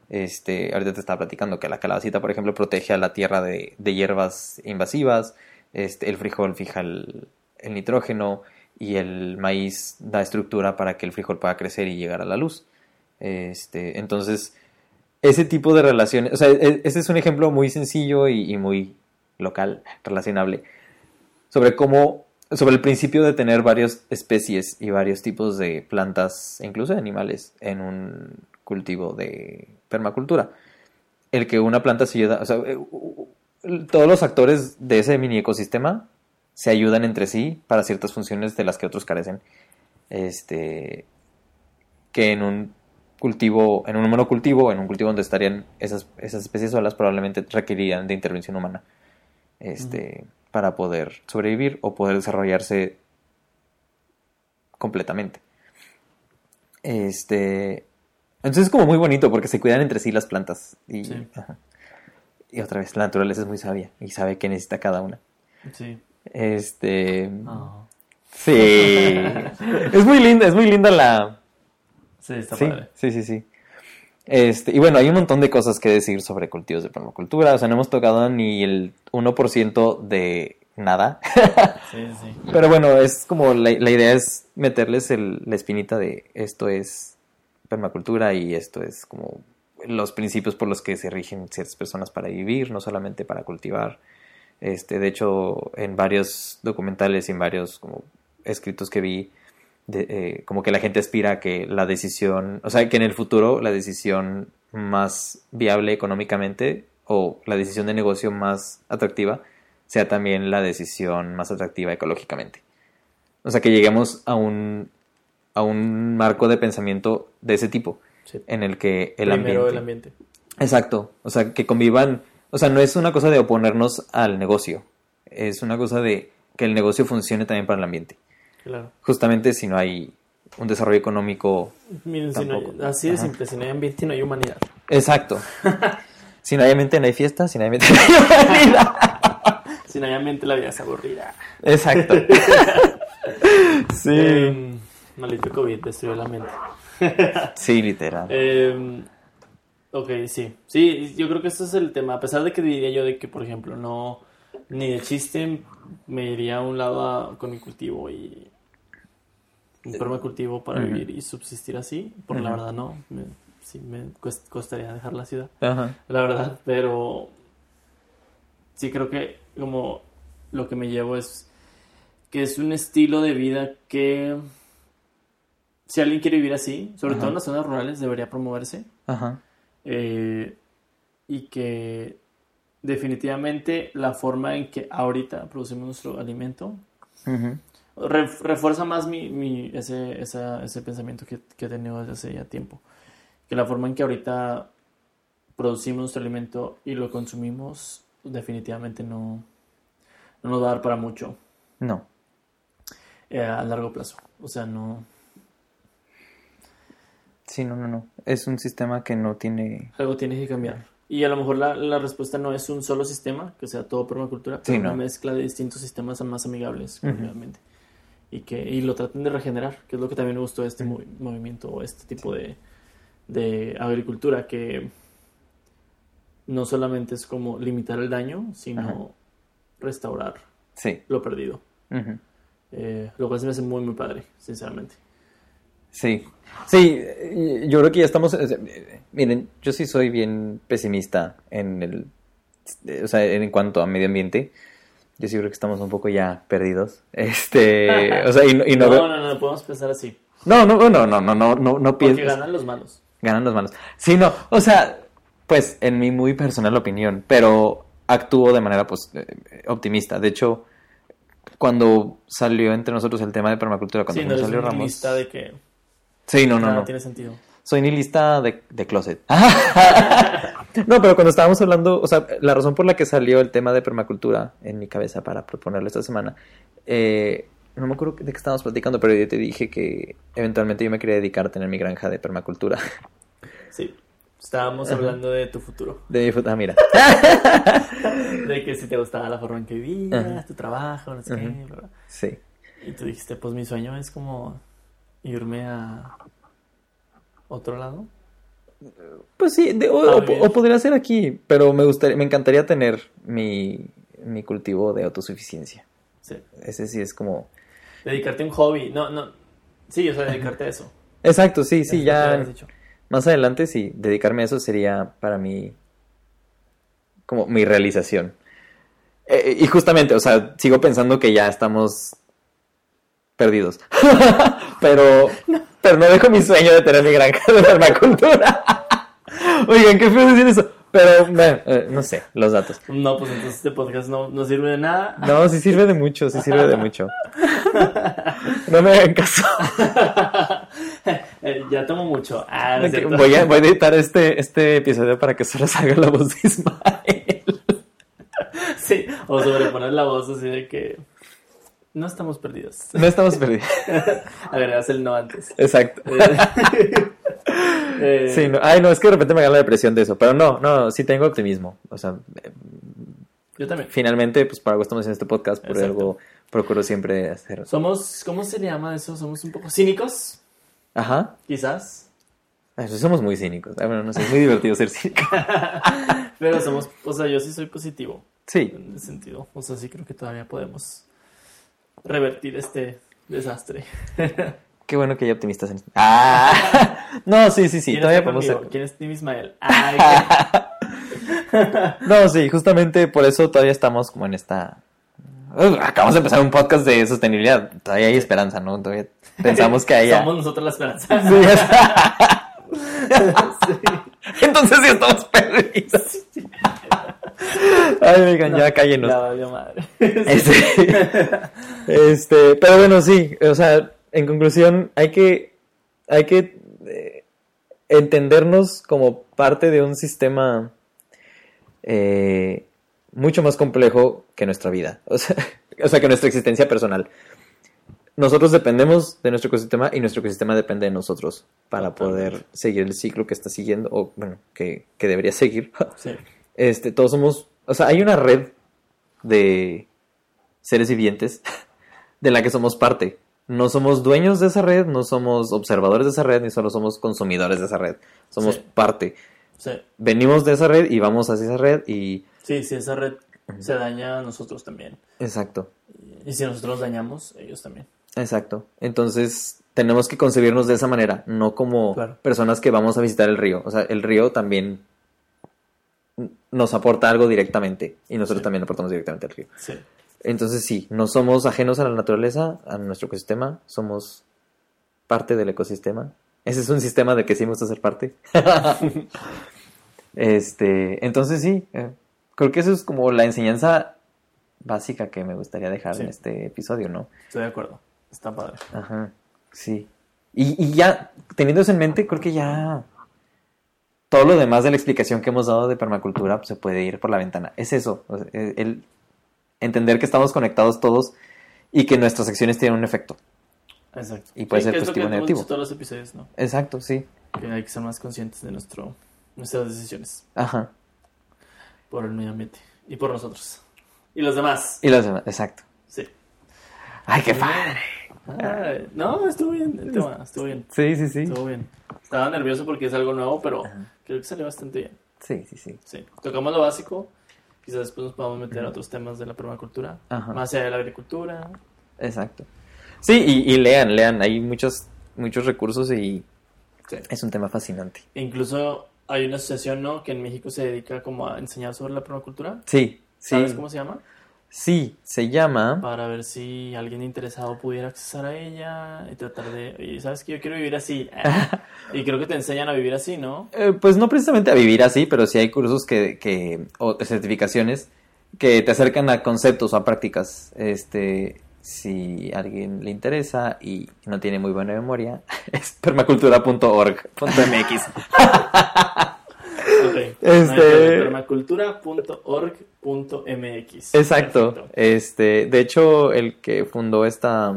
Este, ahorita te estaba platicando que la calabacita, por ejemplo, protege a la tierra de, hierbas invasivas, este, el frijol fija el nitrógeno y el maíz da estructura para que el frijol pueda crecer y llegar a la luz. Este, entonces, ese tipo de relaciones, o sea, e- ese es un ejemplo muy sencillo y, muy local, relacionable, sobre cómo, sobre el principio de tener varias especies y varios tipos de plantas, incluso de animales, en un cultivo de permacultura. El que una planta se ayuda, o sea, eh, todos los actores de ese mini ecosistema se ayudan entre sí para ciertas funciones de las que otros carecen. Este, que en un cultivo, en un monocultivo, en un cultivo donde estarían esas, esas especies solas, probablemente requerirían de intervención humana. Este, para poder sobrevivir o poder desarrollarse completamente. Este, entonces es como muy bonito porque se cuidan entre sí las plantas. Y, Sí. ajá. y otra vez, la naturaleza es muy sabia y sabe qué necesita cada una. Sí. Este. Ah. Sí. es muy linda, es muy linda la. Sí, está Sí, padre. sí, sí, sí. Este, y bueno, hay un montón de cosas que decir sobre cultivos de permacultura. O sea, no hemos tocado ni el 1% de nada. Sí, sí. Pero bueno, es como la, la idea es meterles el- la espinita de esto es permacultura y esto es como los principios por los que se rigen ciertas personas para vivir, no solamente para cultivar. Este, de hecho, en varios documentales y en varios como escritos que vi, de, eh, como que la gente aspira a que la decisión, o sea, que en el futuro la decisión más viable económicamente o la decisión de negocio más atractiva sea también la decisión más atractiva ecológicamente. O sea, que lleguemos a un, a un marco de pensamiento de ese tipo, Sí. en el que el Primero ambiente... el ambiente. Exacto, o sea, que convivan, o sea, no es una cosa de oponernos al negocio, es una cosa de que el negocio funcione también para el ambiente. Claro. Justamente si no hay un desarrollo económico... Miren, si no hay- así de simple, si no hay ambiente no hay humanidad. Exacto. si no hay ambiente, no hay fiesta, si no hay ambiente, no hay humanidad. Si no hay ambiente la vida es aburrida. Exacto. sí. Em, maldito COVID destruyó la mente. Sí, literal. Em, ok, sí. Sí, yo creo que este es el tema. A pesar de que diría yo de que, por ejemplo, no, ni de chiste me iría a un lado a- con mi cultivo y un permacultivo para Ujú. vivir y subsistir así. Porque la verdad no, me, sí me costaría dejar la ciudad. Ajá. La verdad, pero sí creo que como lo que me llevo es que es un estilo de vida que si alguien quiere vivir así, sobre todo en las zonas rurales, debería promoverse eh, y que definitivamente la forma en que ahorita producimos nuestro alimento Ref- refuerza más mi, mi- ese, esa- ese pensamiento que, que he tenido desde hace ya tiempo. Que la forma en que ahorita producimos nuestro alimento y lo consumimos definitivamente no, no nos va a dar para mucho No. eh, a largo plazo. O sea, no... Sí, no, no, no. Es un sistema que no tiene... Algo tiene que cambiar. Y a lo mejor la, la respuesta no es un solo sistema, que sea todo permacultura, pero Sí, una no. mezcla de distintos sistemas más amigables ambiente. Y que y lo traten de regenerar, que es lo que también me gustó de este Ujú. movi- movimiento o este tipo de, de agricultura, que no solamente es como limitar el daño, sino Ajá. restaurar Sí. lo perdido. Eh, lo cual se me hace muy, muy padre, sinceramente. Sí. Sí, yo creo que ya estamos... Miren, yo sí soy bien pesimista en el... O sea, en cuanto a medio ambiente. Yo sí creo que estamos un poco ya perdidos. Este... O sea, y, no- y no... No, veo- no, no, no podemos pensar así. No, no, no, no, no, no, no, no Porque pienso... ganan los malos. Ganan los malos. Sí, no, o sea, pues en mi muy personal opinión, pero actúo de manera pues eh, optimista. De hecho, cuando salió entre nosotros el tema de permacultura, cuando Sí, no salió Ramos... lista de que Sí, no, no, no. tiene sentido. Soy nihilista de, de closet. no, pero cuando estábamos hablando, o sea, la razón por la que salió el tema de permacultura en mi cabeza para proponerlo esta semana, eh, no me acuerdo de qué estábamos platicando, pero yo te dije que eventualmente yo me quería dedicar a tener mi granja de permacultura. Sí. Estábamos hablando de tu futuro. De mi fut- ah, mira. De que si te gustaba la forma en que vivías, tu trabajo, no sé qué, Ajá. bla, bla. Sí. Y tú dijiste, pues mi sueño es como irme a otro lado. Pues sí, de- o, podría ser aquí, pero me gustaría, me encantaría tener mi, mi cultivo de autosuficiencia. Sí. Ese sí es como... Dedicarte a un hobby. No, no. Sí, o sea, dedicarte a eso. Exacto, sí, sí, Eso ya... dicho. Más adelante, sí, dedicarme a eso sería para mí como mi realización. Eh, y justamente, o sea, sigo pensando que ya estamos perdidos. pero, pero no dejo mi sueño de tener mi granja de permacultura. Oigan, qué feo decir eso. Pero, bueno, eh, no sé, los datos. No, pues entonces este podcast no, no sirve de nada. No, sí sirve de mucho, sí sirve de mucho. No me hagan caso. Eh, ya tomo mucho. Ah, no. Voy a, voy a editar este, este episodio para que solo salga la voz de Ismael. Sí, o sobreponer la voz así de que no estamos perdidos. No estamos perdidos. Agregas el no antes. Exacto. Eh, Sí, no. Ay, no, es que de repente me gana la depresión de eso. Pero no, no, sí tengo optimismo. O sea, eh, Yo también. finalmente, pues por algo estamos haciendo este podcast, por Exacto. algo procuro siempre hacer. Somos, ¿cómo se le llama eso? Somos un poco cínicos, Ajá. quizás. Pues somos muy cínicos. Ay, bueno, no sé, es muy divertido ser cínico. Pero somos, o sea, yo sí soy positivo Sí, en ese sentido. O sea, sí creo que todavía podemos revertir este desastre. qué bueno que hay optimistas en Ah, no, sí, sí, sí, ¿Quién todavía está podemos ser. ¿Quién es Tim Ismael? Ay, No, sí, justamente por eso todavía estamos como en esta. Acabamos de empezar un podcast de sostenibilidad. Todavía hay esperanza, ¿no? Todavía pensamos que haya. Somos nosotros la esperanza. Sí, es- Entonces sí estamos perdidos. Ay, oigan, ya cállenos. Ya valió madre. Este, este, pero bueno, sí, o sea, en conclusión, hay que, hay que eh, entendernos como parte de un sistema eh, mucho más complejo que nuestra vida, o sea, o sea, que nuestra existencia personal. Nosotros dependemos de nuestro ecosistema y nuestro ecosistema depende de nosotros para poder seguir el ciclo que está siguiendo, o bueno, que, que debería seguir. Sí. Este, todos somos, o sea, hay una red de seres vivientes de la que somos parte. No somos dueños de esa red, no somos observadores de esa red, ni solo somos consumidores de esa red. Somos Sí. parte. Sí. Venimos de esa red y vamos hacia esa red y... Sí, si esa red se daña, nosotros también. Exacto, Y si nosotros dañamos, ellos también. exacto. Entonces, tenemos que concebirnos de esa manera, no como Claro. personas que vamos a visitar el río. O sea, el río también nos aporta algo directamente y nosotros Sí. también aportamos directamente al río. Sí. Entonces sí, no somos ajenos a la naturaleza, a nuestro ecosistema, somos parte del ecosistema. Ese es un sistema del que sí me gusta ser parte. este, entonces sí, eh, creo que eso es como la enseñanza básica que me gustaría dejar Sí. en este episodio, ¿no? Estoy de acuerdo. Está padre. Ajá, sí. Y, y ya, teniendo eso en mente, creo que ya todo lo demás de la explicación que hemos dado de permacultura pues, se puede ir por la ventana. Es eso, el, entender que estamos conectados todos y que nuestras acciones tienen un efecto. Exacto. Y puede ser que positivo o negativo. todos los episodios, ¿no? Exacto, sí. Que hay que ser más conscientes de nuestro, nuestras decisiones Ajá. por el medio ambiente y por nosotros. Y los demás. Y los demás, exacto. Sí. ¡Ay, qué padre! Ay, no, estuvo bien el tema. Estuvo bien. Sí, sí, sí. Estuvo bien. Estaba nervioso porque es algo nuevo, pero creo que salió bastante bien. Sí, sí, sí. Sí. Tocamos lo básico. Quizás después nos podamos meter a otros temas de la permacultura. Ajá. Más allá de la agricultura. Exacto. Sí, y, y lean, lean. Hay muchos, muchos recursos y Sí. es un tema fascinante. E incluso hay una asociación, ¿no? Que en México se dedica como a enseñar sobre la permacultura. Sí, sí. ¿Sabes cómo se llama? Sí, se llama... Para ver si alguien interesado pudiera accesar a ella y tratar de... Oye, ¿sabes que yo quiero vivir así? Y creo que te enseñan a vivir así, ¿no? Eh, pues no precisamente a vivir así, pero sí hay cursos que, que o certificaciones que te acercan a conceptos o a prácticas. Este, si a alguien le interesa y no tiene muy buena memoria, es permacultura.org.mx. Ok. Este- Permacultura.org.mx. Exacto. Perfecto. Este, de hecho, el que fundó esta,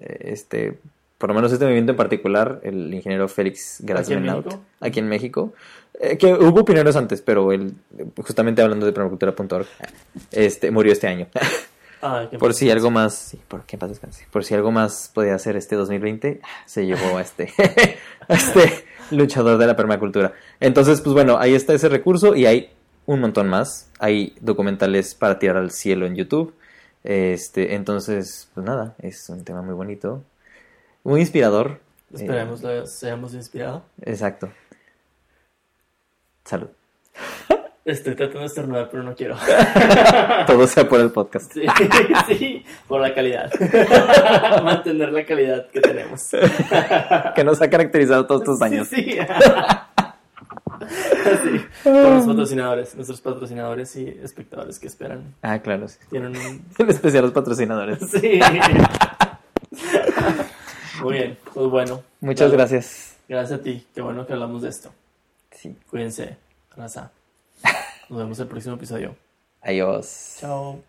este, por lo menos este movimiento en particular, el ingeniero Félix ¿Aquí en Grasmenaut, aquí en México, eh, que hubo pioneros antes, pero él, justamente hablando de permacultura.org, este, murió este año. Qué por si algo más, sí, por, en paz descanse. por si algo más podía hacer este 2020, se llevó a este, a este luchador de la permacultura. Entonces, pues bueno, ahí está ese recurso y hay un montón más. Hay documentales para tirar al cielo en YouTube. Este, entonces, pues nada, es un tema muy bonito, muy inspirador. Esperemos lo seamos inspirado. Eh, exacto. Salud. Estoy tratando de estornudar, pero no quiero. Todo sea por el podcast. Sí, sí, por la calidad. Mantener la calidad que tenemos. Que nos ha caracterizado todos estos años. Sí, sí. Sí, Por los patrocinadores, nuestros patrocinadores y espectadores que esperan. Ah, claro, sí. Tienen un... En especial los patrocinadores. Sí. Muy bien, pues bueno. Muchas gracias. Gracias a ti, qué bueno que hablamos de esto. Sí. Cuídense, raza. Nos vemos en el próximo episodio. Adiós. Chao.